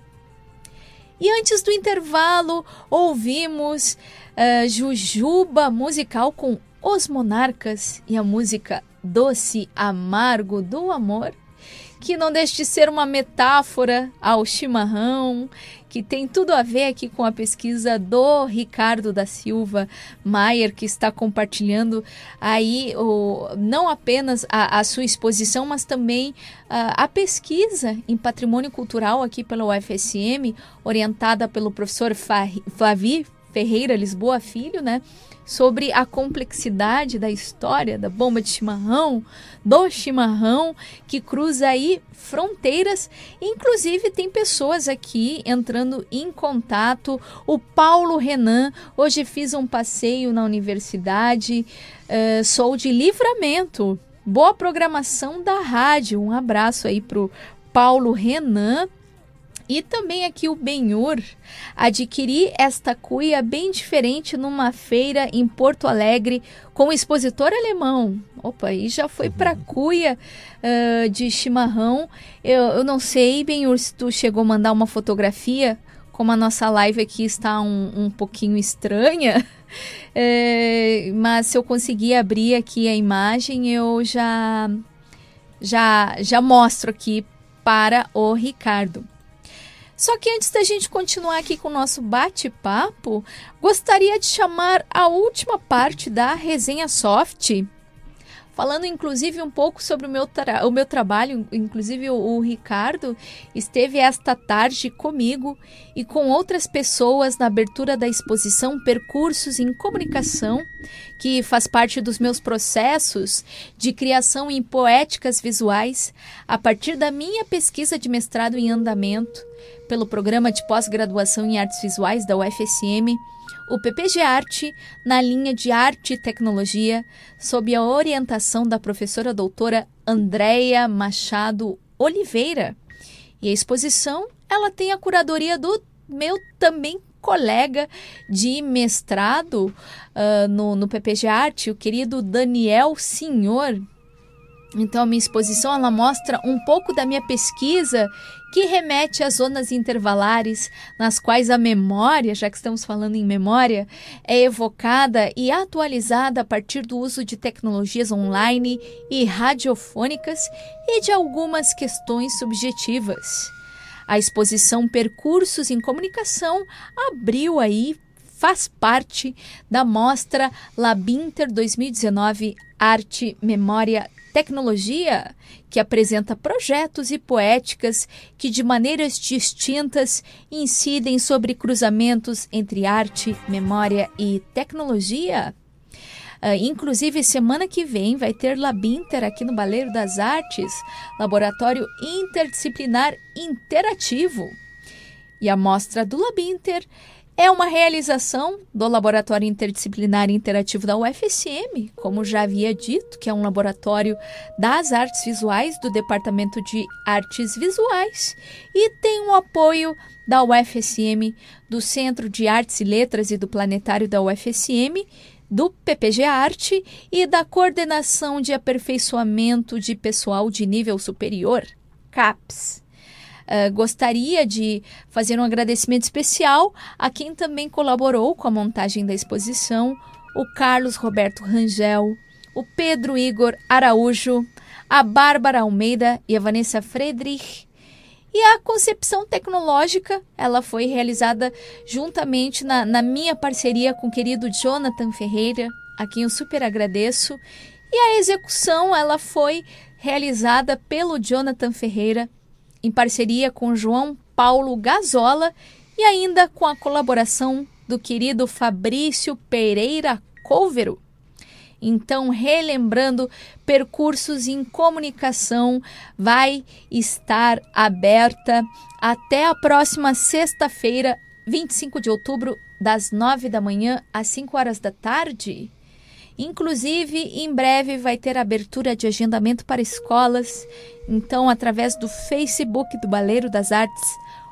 E antes do intervalo, ouvimos uh, Jujuba musical com Os Monarcas e a música Doce Amargo do Amor, que não deixa de ser uma metáfora ao chimarrão, que tem tudo a ver aqui com a pesquisa do Ricardo da Silva Maier, que está compartilhando aí o, não apenas a, a sua exposição, mas também a, a, pesquisa em patrimônio cultural aqui pela UFSM, orientada pelo professor Flavi Ferreira Lisboa Filho, né? Sobre a complexidade da história da bomba de chimarrão, do chimarrão, que cruza aí fronteiras. Inclusive, tem pessoas aqui entrando em contato. O Paulo Renan, hoje fiz um passeio na universidade, uh, sou de livramento. Boa programação da rádio. Um abraço aí pro Paulo Renan. E também aqui o Benhur adquiri esta cuia bem diferente numa feira em Porto Alegre com o expositor alemão. Opa, aí já foi para cuia uh, de chimarrão. Eu, eu não sei, Benhur, se tu chegou a mandar uma fotografia, como a nossa live aqui está um, um pouquinho estranha. É, mas se eu conseguir abrir aqui a imagem, eu já já já mostro aqui para o Ricardo. Só que antes da gente continuar aqui com o nosso bate-papo, gostaria de chamar a última parte da resenha soft. Falando inclusive um pouco sobre o meu, o meu trabalho. Inclusive, o, o Ricardo esteve esta tarde comigo e com outras pessoas na abertura da exposição Percursos em Comunicação, que faz parte dos meus processos de criação em poéticas visuais a partir da minha pesquisa de mestrado em andamento pelo programa de pós-graduação em artes visuais da UFSM o PPG Arte na linha de Arte e Tecnologia, sob a orientação da professora doutora Andréia Machado Oliveira. E a exposição, ela tem a curadoria do meu também colega de mestrado uh, no, no PPG Arte, o querido Daniel Senhor. Então, a minha exposição ela mostra um pouco da minha pesquisa que remete às zonas intervalares, nas quais a memória, já que estamos falando em memória, é evocada e atualizada a partir do uso de tecnologias online e radiofônicas e de algumas questões subjetivas. A exposição Percursos em Comunicação abriu aí faz parte da mostra Labinter 2019 Arte, Memória, tecnologia que apresenta projetos e poéticas que, de maneiras distintas, incidem sobre cruzamentos entre arte, memória e tecnologia. Uh, inclusive, semana que vem vai ter Labinter aqui no Baleiro das Artes, laboratório interdisciplinar interativo. E a mostra do Labinter é uma realização do Laboratório Interdisciplinar Interativo da UFSM, como já havia dito, que é um laboratório das artes visuais do Departamento de Artes Visuais e tem o apoio da UFSM, do Centro de Artes e Letras e do Planetário da UFSM, do PPG Arte e da Coordenação de Aperfeiçoamento de Pessoal de Nível Superior, CAPS. Uh, gostaria de fazer um agradecimento especial a quem também colaborou com a montagem da exposição: o Carlos Roberto Rangel, o Pedro Igor Araújo, a Bárbara Almeida e a Vanessa Friedrich. E a concepção tecnológica, ela foi realizada juntamente na, na minha parceria com o querido Jonathan Ferreira, a quem eu super agradeço. E a execução, ela foi realizada pelo Jonathan Ferreira em parceria com João Paulo Gazola e ainda com a colaboração do querido Fabrício Pereira Couvero. Então, relembrando, percursos em comunicação vai estar aberta até a próxima sexta-feira, 25 de outubro, das 9 da manhã às 5 horas da tarde. Inclusive, em breve vai ter abertura de agendamento para escolas, então através do Facebook do Baleiro das Artes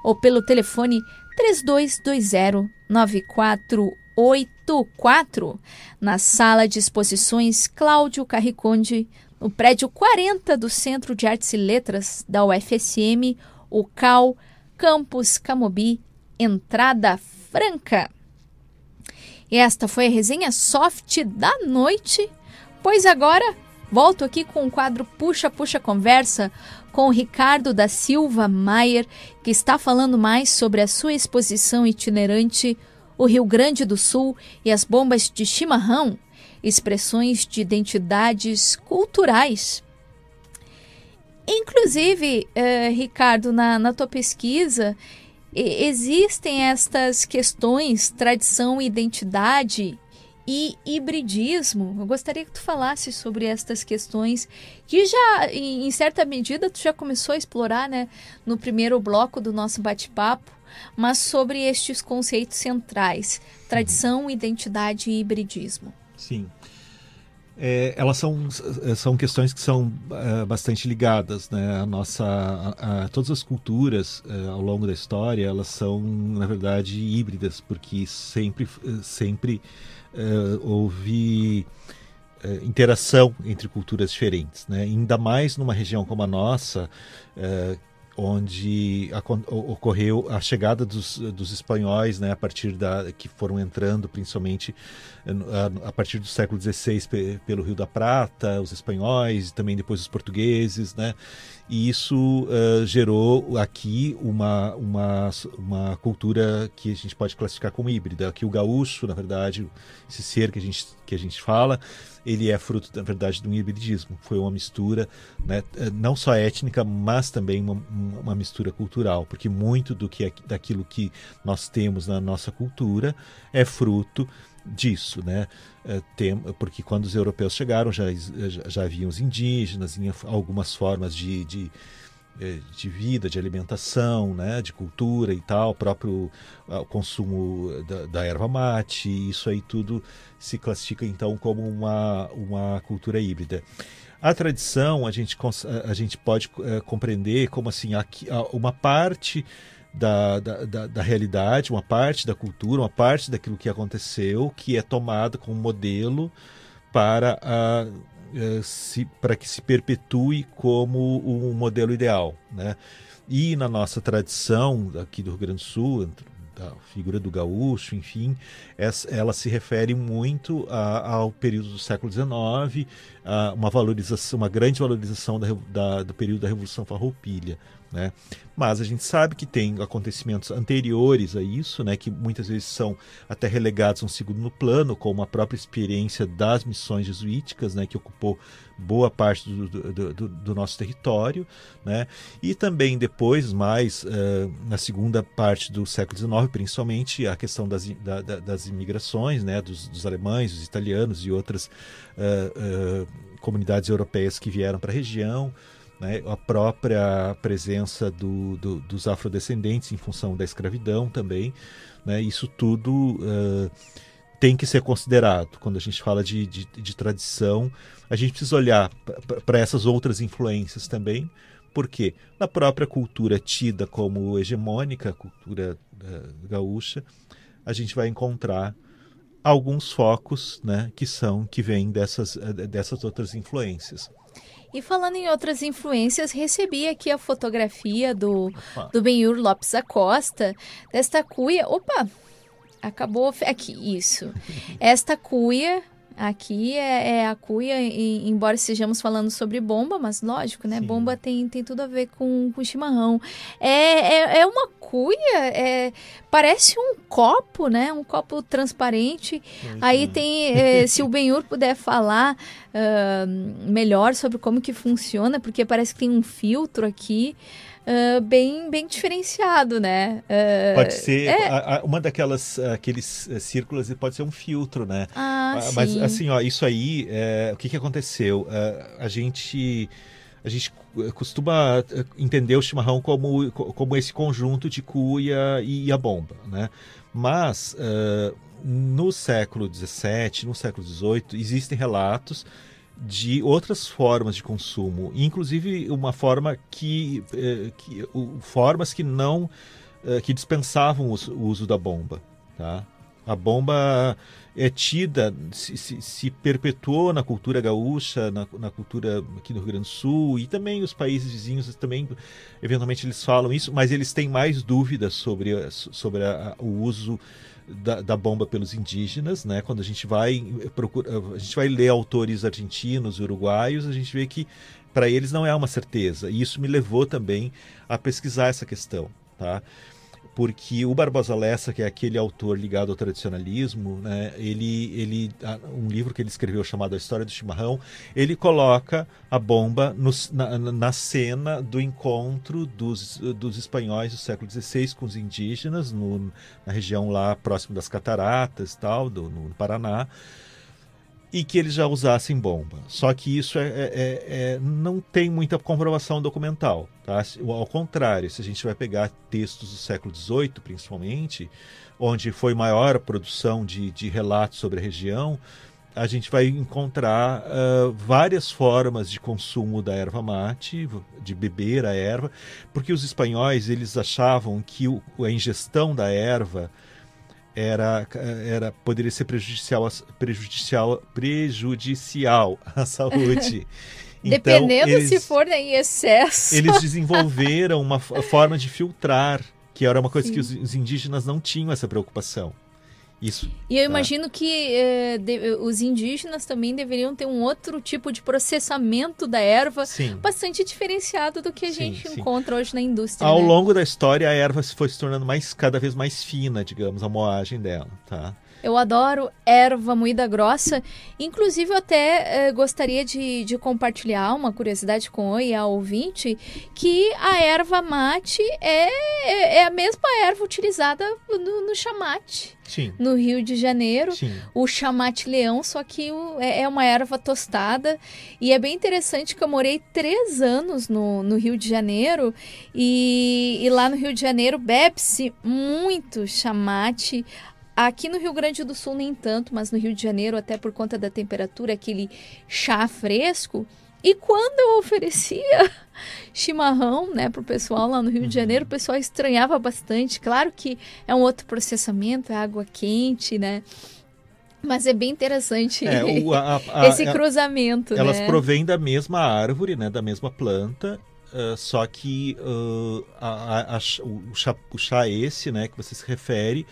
ou pelo telefone 3220 9484 na sala de exposições Cláudio Carriconde, no prédio 40 do Centro de Artes e Letras da UFSM, o CAL, Campus Camobi, entrada franca. Esta foi a resenha soft da noite, pois agora volto aqui com o quadro Puxa Puxa Conversa com Ricardo da Silva Maier, que está falando mais sobre a sua exposição itinerante O Rio Grande do Sul e as bombas de chimarrão, expressões de identidades culturais. Inclusive, eh, Ricardo, na, na tua pesquisa, existem estas questões, tradição, identidade e hibridismo. Eu gostaria que tu falasse sobre estas questões que já, em certa medida, tu já começou a explorar, né, no primeiro bloco do nosso bate-papo, mas sobre estes conceitos centrais: tradição, identidade e hibridismo. Sim. É, elas são, são questões que são é, bastante ligadas, né? A nossa, a, a, todas as culturas é, ao longo da história elas são na verdade híbridas, porque sempre, sempre é, houve é, interação entre culturas diferentes, né? Ainda mais numa região como a nossa, é, onde a, ocorreu a chegada dos, dos espanhóis, né, a partir da que foram entrando, principalmente a, a partir do século XVI pelo Rio da Prata, os espanhóis e também depois os portugueses, né, e isso uh, gerou aqui uma, uma, uma cultura que a gente pode classificar como híbrida. Aqui o gaúcho, na verdade, esse ser que a gente, que a gente fala, ele é fruto, na verdade, de um hibridismo. Foi uma mistura, né, não só étnica, mas também uma, uma mistura cultural, porque muito do que daquilo que nós temos na nossa cultura é fruto disso, né? Tem, porque quando os europeus chegaram já, já, já haviam os indígenas, algumas formas de, de é, de vida, de alimentação, né, de cultura e tal, próprio o consumo da, da, erva mate, isso aí tudo se classifica então como uma, uma cultura híbrida. A tradição a gente, a gente pode é, compreender como assim aqui, uma parte da, da, da, da, realidade, uma parte da cultura, uma parte daquilo que aconteceu que é tomada como modelo para a para que se perpetue como um modelo ideal. Né? E na nossa tradição aqui do Rio Grande do Sul, da figura do gaúcho, enfim, ela se refere muito a, ao período do século XIX, a uma valorização, uma grande valorização da, da, do período da Revolução Farroupilha. Né? Mas a gente sabe que tem acontecimentos anteriores a isso, né, que muitas vezes são até relegados a um segundo plano, como a própria experiência das missões jesuíticas, né, que ocupou boa parte do, do, do, do nosso território, né, e também depois, mais uh, na segunda parte do século XIX, principalmente a questão das, da, das imigrações, né, dos, dos, alemães, dos italianos e outras uh, uh, comunidades europeias que vieram para a região, né, a própria presença do, do, dos afrodescendentes em função da escravidão também, né, isso tudo uh, tem que ser considerado. Quando a gente fala de, de, de tradição, a gente precisa olhar para essas outras influências também, porque na própria cultura tida como hegemônica, a cultura uh, gaúcha, a gente vai encontrar alguns focos né, que são que vêm dessas, dessas outras influências. E falando em outras influências, recebi aqui a fotografia do, do Benhur Lopes Acosta, desta cuia. Opa! Acabou. Aqui, isso. Esta cuia Aqui é, é, a cuia, e, embora estejamos falando sobre bomba, mas lógico, né? Sim. Bomba tem, tem tudo a ver com, com chimarrão. É, é, é uma cuia, é, parece um copo, né? Um copo transparente. Aí tem, é, se o Benhur puder falar uh, melhor sobre como que funciona, porque parece que tem um filtro aqui uh, bem, bem diferenciado, né? Uh, pode ser é... a, a, uma daquelas aqueles círculos e pode ser um filtro, né? Ah, uh, Mas assim, ó, isso aí, é, o que, que aconteceu? a gente a gente costuma entender o chimarrão como, como esse conjunto de cuia e a bomba, né? Mas uh, no século XVII, no século XVIII, existem relatos de outras formas de consumo, inclusive uma forma que, eh, que formas que não eh, que dispensavam o uso da bomba, tá? A bomba é tida, se, se, se perpetuou na cultura gaúcha, na, na, cultura aqui do Rio Grande do Sul e também os países vizinhos também, eventualmente eles falam isso, mas eles têm mais dúvidas sobre, sobre a, o uso da, da, bomba pelos indígenas, né? Quando a gente vai procura, a gente vai ler autores argentinos, uruguaios, a gente vê que para eles não é uma certeza. E isso me levou também a pesquisar essa questão, tá? Porque o Barbosa Lessa, que é aquele autor ligado ao tradicionalismo, né, ele, ele, um livro que ele escreveu chamado A História do Chimarrão, ele coloca a bomba no, na, na, cena do encontro dos, dos espanhóis do século XVI com os indígenas, no, na região lá próximo das cataratas tal, do, no Paraná, e que eles já usassem bomba. Só que isso é, é, é, é, não tem muita comprovação documental. Tá? Ao contrário, se a gente vai pegar textos do século XVIII, principalmente, onde foi maior a produção de, de relatos sobre a região, a gente vai encontrar uh, várias formas de consumo da erva mate, de beber a erva, porque os espanhóis eles achavam que o, a ingestão da erva era, era poderia ser prejudicial, prejudicial, prejudicial à saúde. Então, Dependendo eles, se for em excesso. Eles desenvolveram uma forma de filtrar, que era uma coisa Sim. que os, os indígenas não tinham essa preocupação. Isso. E eu imagino que eh, de, os indígenas também deveriam ter um outro tipo de processamento da erva sim. bastante diferenciado do que a sim, gente sim. encontra hoje na indústria. Ao né? longo da história, a erva foi se tornando mais cada vez mais fina, digamos, a moagem dela, tá? Eu adoro erva moída grossa. Inclusive, eu até eh, gostaria de, de compartilhar uma curiosidade com o a ouvinte, que a erva mate é, é a mesma erva utilizada no, no chamate. Sim. No Rio de Janeiro, Sim. o chamate leão, só que o, é, é uma erva tostada. E é bem interessante que eu morei três anos no, no Rio de Janeiro, e, e lá no Rio de Janeiro bebe-se muito chamate. Aqui no Rio Grande do Sul, nem tanto, mas no Rio de Janeiro, até por conta da temperatura, aquele chá fresco. E quando eu oferecia chimarrão, né, pro pessoal lá no Rio de Janeiro, o pessoal estranhava bastante. Claro que é um outro processamento, é água quente, né? Mas é bem interessante É, o- a- a- esse a- cruzamento, Elas né? provêm da mesma árvore, né, da mesma planta, ah, só que ah, a- a- a o, chá, o chá esse, né, que você se refere,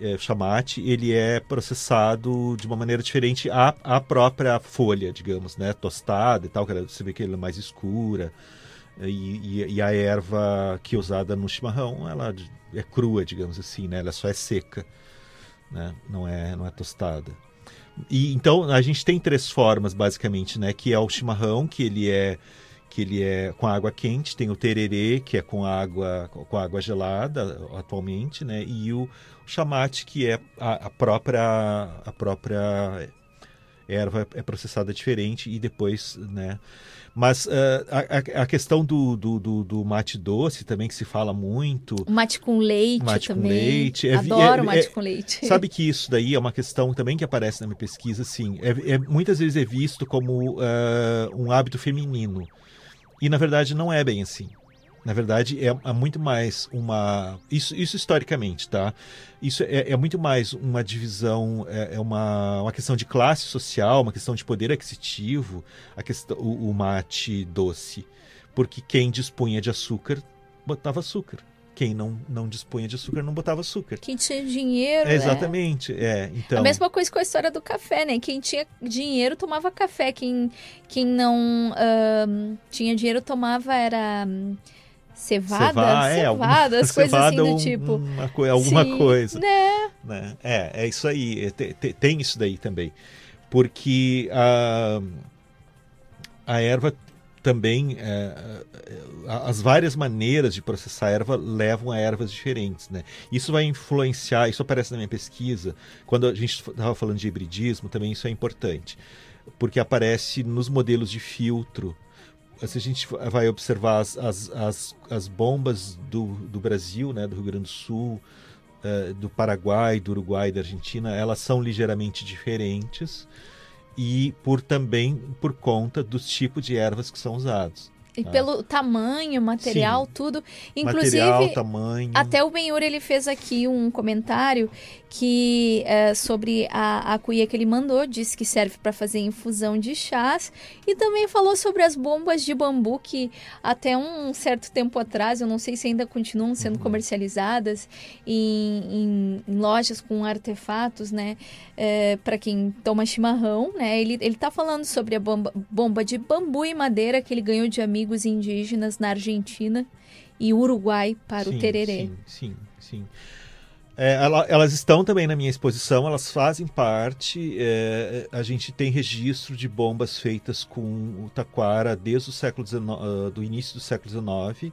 é, chamate, ele é processado de uma maneira diferente à, à própria folha, digamos, né, tostada e tal, que você vê que ela é mais escura, e, e- e a erva que é usada no chimarrão, ela é crua, digamos assim, né, ela só é seca, né, não é, não é tostada. E então a gente tem três formas basicamente, né? Que é o chimarrão, que ele é que ele é com água quente, tem o tererê, que é com água com água gelada atualmente, né? E o chamate, que é a, a própria a própria erva é processada diferente e depois, né? Mas ah, a, a- questão do, do, do, do mate doce também que se fala muito. O mate com leite Mate com também. leite. É vi- Adoro é- mate é- com leite. Sabe que isso daí é uma questão também que aparece na minha pesquisa, assim, é, é- muitas vezes é visto como ah, um hábito feminino. E na verdade não é bem assim. Na verdade, é, é muito mais uma. Isso, isso historicamente, tá? Isso é, é muito mais uma divisão, é, é uma, uma questão de classe social, uma questão de poder aquisitivo, a questão, o, o mate doce. Porque quem dispunha de açúcar botava açúcar. Quem não, não dispunha de açúcar não botava açúcar. Quem tinha dinheiro. É, exatamente, é. Então, A mesma coisa com a história do café, né? Quem tinha dinheiro tomava café, quem, quem não tinha dinheiro tomava era hum, cevada, Ceva- é, alguma- cevada, as coisas assim cevada, do um- tipo. uma co- alguma Sim, coisa. Né? né? É, é isso aí. é, te- te- tem isso daí também. Porque a, a erva também, é, é, as várias maneiras de processar a erva levam a ervas diferentes, né? Isso vai influenciar, isso aparece na minha pesquisa, quando a gente estava falando de hibridismo, também isso é importante, porque aparece nos modelos de filtro, se a gente vai observar as, as, as, as bombas do, do Brasil, né, do Rio Grande do Sul, eh, do Paraguai, do Uruguai, da Argentina, elas são ligeiramente diferentes e por também por conta dos tipos de ervas que são usados. E tá? pelo tamanho, material, Sim. tudo. Inclusive, Material, tamanho. até o Benhur ele fez aqui um comentário que é, sobre a, a cuia que ele mandou, disse que serve para fazer infusão de chás e também falou sobre as bombas de bambu que até um certo tempo atrás, eu não sei se ainda continuam sendo Uhum. comercializadas em, em- em lojas com artefatos, né, para quem toma chimarrão, né, ele, ele tá falando sobre a bomba, bomba de bambu e madeira que ele ganhou de amigos indígenas na Argentina e Uruguai para o Sim, tererê. Sim, sim, sim. É, ela- elas estão também na minha exposição, elas fazem parte. é, a gente tem registro de bombas feitas com o taquara desde o século XIX, ah, do início do século XIX,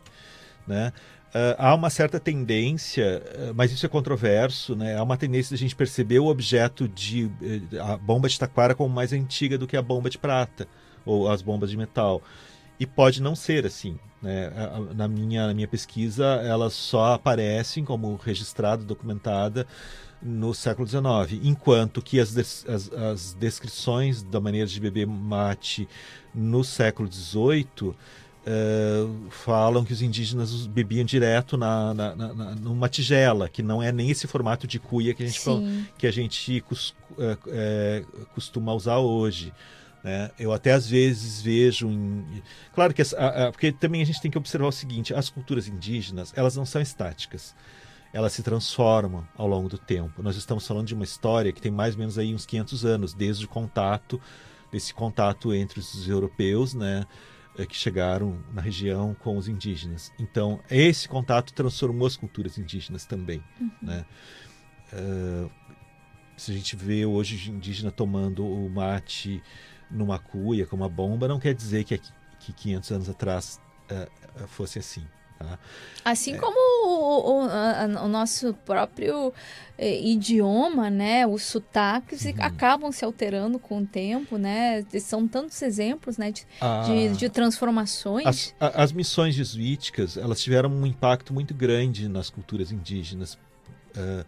né? Ah, há uma certa tendência, ah, mas isso é controverso, né? Há uma tendência de a gente perceber o objeto de eh, a bomba de taquara como mais antiga do que a bomba de prata ou as bombas de metal. E pode não ser assim. Né? Na, minha, na minha pesquisa, elas só aparecem como registrada, documentada no século XIX, enquanto que as, des- as, as descrições da maneira de beber mate no século XVIII eh, falam que os indígenas bebiam direto na, na, na- numa tigela, que não é nem esse formato de cuia que a gente, que a gente cos- eh, eh, costuma usar hoje. Né? Eu até às vezes vejo em... Claro que... a- a- porque também a gente tem que observar o seguinte, as culturas indígenas, elas não são estáticas. Elas se transformam ao longo do tempo. Nós estamos falando de uma história que tem mais ou menos aí uns 500 anos, desde o contato, desse contato entre os europeus, né? eh, que chegaram na região com os indígenas. Então, esse contato transformou as culturas indígenas também. Uhum. Né? Eh, se a gente vê hoje indígena tomando o mate numa cuia com uma bomba, não quer dizer que, que 500 anos atrás uh, fosse assim. Tá? Assim é. como o, o, a, o, nosso próprio eh, idioma, né, os sotaques uhum. acabam se alterando com o tempo, né? São tantos exemplos, né, de, ah, de, de, transformações. As, as, missões jesuíticas, elas tiveram um impacto muito grande nas culturas indígenas. Uh,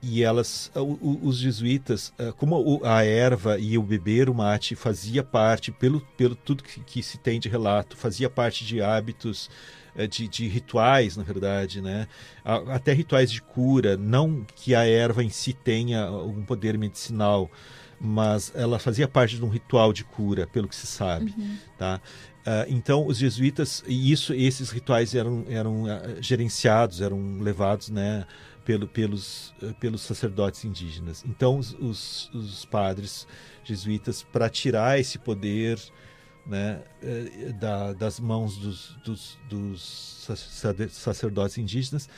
e elas, os jesuítas, como a erva e o beber o mate fazia parte, pelo, pelo tudo que, que se tem de relato, fazia parte de hábitos é, de, de, rituais, na verdade, né? Até rituais de cura, não que a erva em si tenha algum poder medicinal, mas ela fazia parte de um ritual de cura, pelo que se sabe, uhum. tá? Uh, então os jesuítas e isso, esses rituais eram, eram gerenciados, eram levados, né? Pelo, pelos, uh, pelos sacerdotes indígenas. Então os, os, os padres jesuítas para tirar esse poder né, eh, da, das mãos dos, dos, dos, sacerdotes indígenas,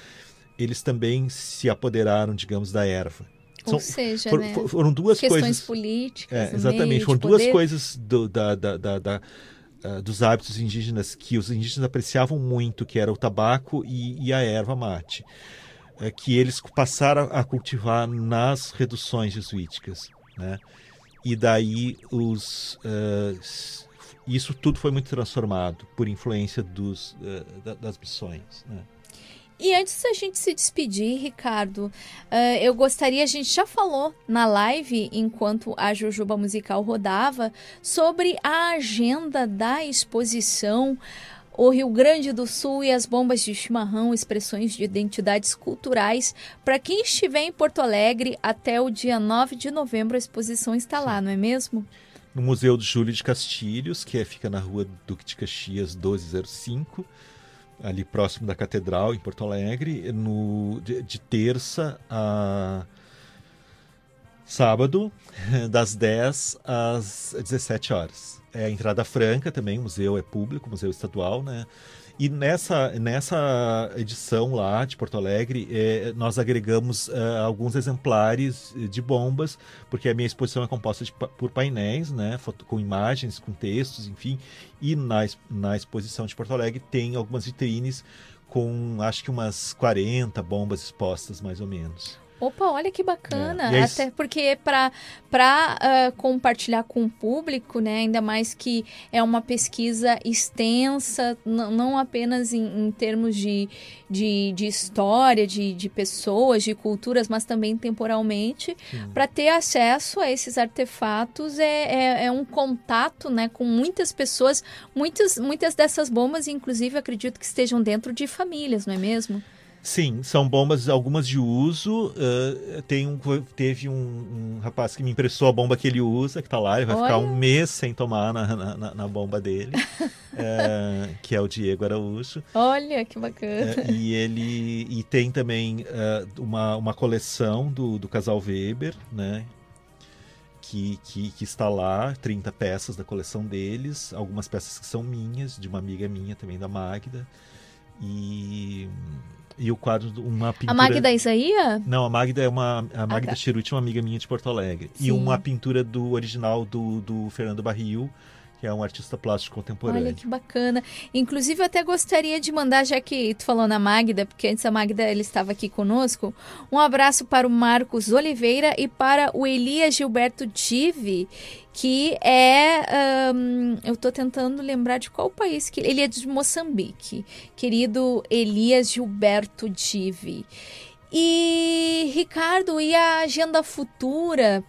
eles também se apoderaram, digamos, da erva. Ou São, seja, for, né? foram duas questões coisas. políticas. É, exatamente, foram duas coisas do, da, da, da, uh, dos hábitos indígenas que os indígenas apreciavam muito, que era o tabaco e, e a erva mate, uh, que eles passaram a cultivar nas reduções jesuíticas, né? E daí os uh, isso tudo foi muito transformado por influência dos, uh, das missões. Né? E antes da gente se despedir, Ricardo, uh, eu gostaria, a gente já falou na live, enquanto a Jujuba Musical rodava, sobre a agenda da exposição O Rio Grande do Sul e as Bombas de Chimarrão, expressões de identidades culturais. Para quem estiver em Porto Alegre, até o dia 9 de novembro a exposição está lá, não é mesmo? no Museu do Júlio de Castilhos, que é, fica na rua Duque de Caxias 1205, ali próximo da Catedral, em Porto Alegre, no, de, de terça a sábado, das 10 às 17 horas. É a entrada franca também, o museu é público, museu estadual, né? E nessa, nessa edição lá de Porto Alegre, é, nós agregamos uh, alguns exemplares de bombas, porque a minha exposição é composta de, por painéis, né, com imagens, com textos, enfim. E na, na exposição de Porto Alegre tem algumas vitrines com acho que umas 40 bombas expostas, mais ou menos. Opa, olha que bacana. É. Até porque para uh, compartilhar com o público, né, ainda mais que é uma pesquisa extensa, não apenas em, em termos de, de, de história, de, de pessoas, de culturas, mas também temporalmente, para ter acesso a esses artefatos é, é, é, um contato né, com muitas pessoas, muitas, muitas dessas bombas, inclusive, acredito que estejam dentro de famílias, não é mesmo? Sim, são bombas, algumas de uso. Uh, tem um, teve um, um, rapaz que me emprestou a bomba que ele usa, que está lá, ele vai Olha. ficar um mês sem tomar na, na, na bomba dele, uh, que é o Diego Araújo. Olha, que bacana. Uh, e ele e tem também uma, uma coleção do, do casal Weber, né? Que, que, que, está lá, 30 peças da coleção deles, algumas peças que são minhas, de uma amiga minha também, da Magda. E e o quadro, uma pintura... A Magda é Isaia? Não, a Magda é uma... A Magda ah, tá. Chiruti é uma amiga minha de Porto Alegre. Sim. E uma pintura do original do, do Fernando Barril, que é um artista plástico contemporâneo. Olha que bacana. Inclusive, eu até gostaria de mandar, já que tu falou na Magda, porque antes a Magda ela estava aqui conosco, um abraço para o Marcos Oliveira e para o Elias Gilberto Dive, que é. Um, eu estou tentando lembrar de qual país que. Ele é de Moçambique. Querido Elias Gilberto Dive. E, Ricardo, e a agenda futura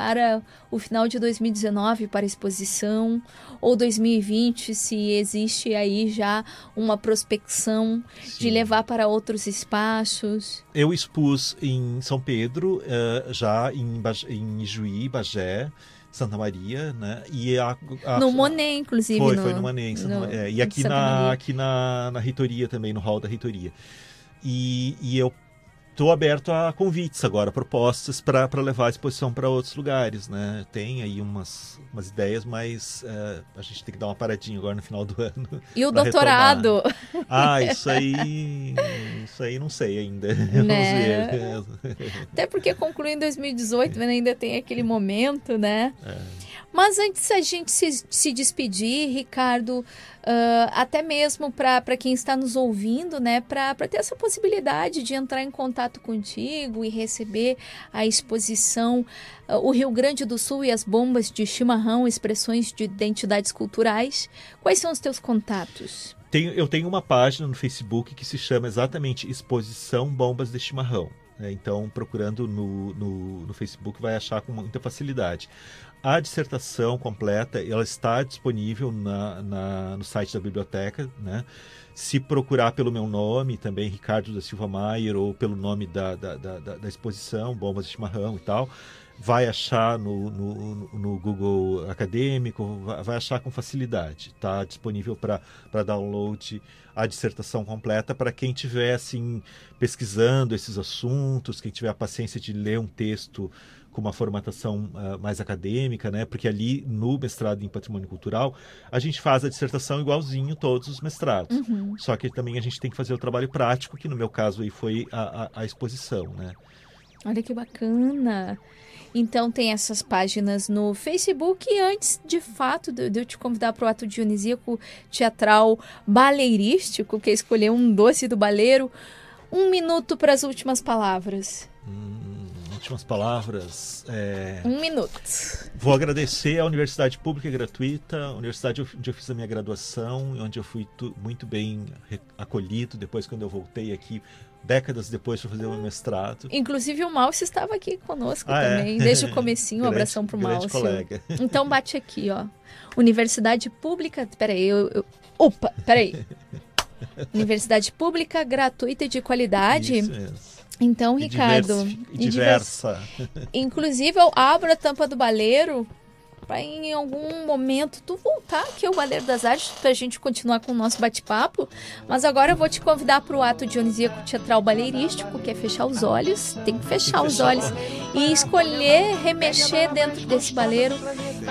para o final de 2019 para exposição ou 2020 se existe aí já uma prospecção Sim. de levar para outros espaços? Eu expus em São Pedro, uh, já em, em Ijuí, Bagé, Santa Maria, né? E a, a, no Monet, inclusive. Foi, no, foi no Monet. No, é, e aqui, na, aqui na, na reitoria também, no hall da reitoria. E, e eu estou aberto a convites agora, propostas para levar a exposição para outros lugares, né? Tem aí umas, umas ideias, mas é, a gente tem que dar uma paradinha agora no final do ano. E o doutorado? Retomar. Ah, isso aí Isso aí não sei ainda. Né? Vamos ver. Até porque conclui em 2018, mas ainda tem aquele momento, né? É. Mas antes a gente se, se despedir, Ricardo, uh, até mesmo para quem está nos ouvindo, né, para ter essa possibilidade de entrar em contato contigo e receber a exposição uh, O Rio Grande do Sul e as Bombas de Chimarrão, expressões de identidades culturais, quais são os teus contatos? Tenho, eu tenho uma página no Facebook que se chama exatamente Exposição Bombas de Chimarrão. Né? Então, procurando no, no, no Facebook, vai achar com muita facilidade. A dissertação completa ela está disponível na, na, no site da biblioteca. Né? Se procurar pelo meu nome, também Ricardo da Silva Maier, ou pelo nome da, da, da, da exposição, Bombas de Chimarrão e tal, vai achar no, no, no Google Acadêmico, vai achar com facilidade. Está disponível para download a dissertação completa para quem estiver assim, pesquisando esses assuntos, quem tiver a paciência de ler um texto com uma formatação uh, mais acadêmica, né? Porque ali no mestrado em patrimônio cultural a gente faz a dissertação igualzinho todos os mestrados. Uhum. Só que também a gente tem que fazer o trabalho prático, que no meu caso aí foi a, a, a exposição, né? Olha que bacana! Então tem essas páginas no Facebook e antes, de fato, de, eu te convidar para o ato dionisíaco teatral baleirístico, que é escolher um doce do baleiro, um minuto para as últimas palavras. Hum últimas palavras. É... Um minuto. Vou agradecer à Universidade Pública e Gratuita, universidade onde eu fiz a minha graduação, onde eu fui muito bem acolhido depois quando eu voltei aqui décadas depois para fazer o meu mestrado. Inclusive o Márcio estava aqui conosco ah, também, é? desde o comecinho, um abração pro Márcio. colega. Então bate aqui, ó. Universidade Pública, peraí, eu, eu... opa, peraí. Universidade Pública, gratuita e de qualidade. Isso mesmo. Então, e Ricardo. e diversa. Inclusive, eu abro a tampa do baleiro para em algum momento tu voltar aqui ao Baleiro das Artes para a gente continuar com o nosso bate-papo. Mas agora eu vou te convidar para o ato dionisíaco teatral baleirístico, que é fechar os olhos, tem que fechar, os olhos e escolher remexer dentro desse baleiro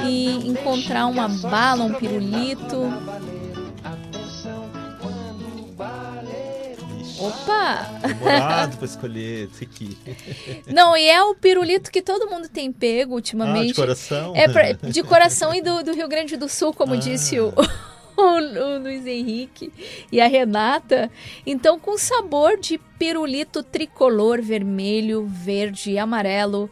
e encontrar uma bala, um pirulito. Opa! Demorado pra escolher esse aqui. Não, e é o pirulito que todo mundo tem pego ultimamente. Ah, de coração? É pra, de coração e do, do, Rio Grande do Sul, como ah. disse o, o, o Luiz Henrique e a Renata. Então, com sabor de pirulito tricolor vermelho, verde e amarelo.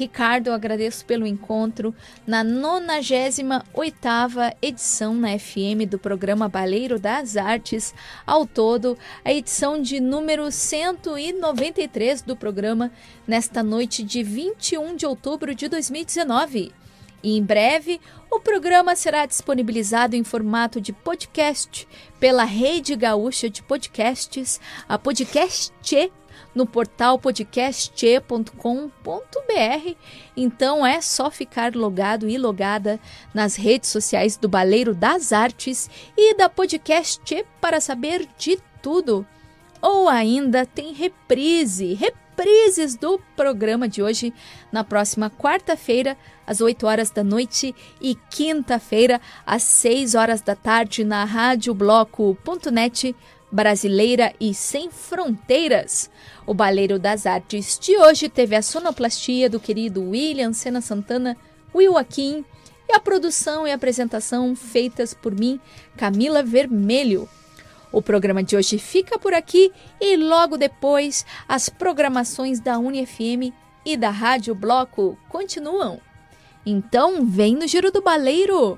Ricardo, agradeço pelo encontro na 98ª edição na FM do programa Baleiro das Artes. Ao todo, a edição de número 193 do programa nesta noite de 21 de outubro de 2019. E em breve, o programa será disponibilizado em formato de podcast pela Rede Gaúcha de Podcasts, a Podcast no portal podcast.com.br. Então é só ficar logado e logada nas redes sociais do Baleiro das Artes e da Podcast para saber de tudo. Ou ainda tem reprise, reprises do programa de hoje na próxima quarta-feira, às 8 horas da noite e quinta-feira, às 6 horas da tarde na radiobloco.net brasileira e sem fronteiras. O Baleiro das Artes de hoje teve a sonoplastia do querido William Sena Santana, Will Akin, e a produção e apresentação feitas por mim, Camila Vermelho. O programa de hoje fica por aqui e logo depois as programações da UniFM e da Rádio Bloco continuam. Então, vem no Giro do Baleiro!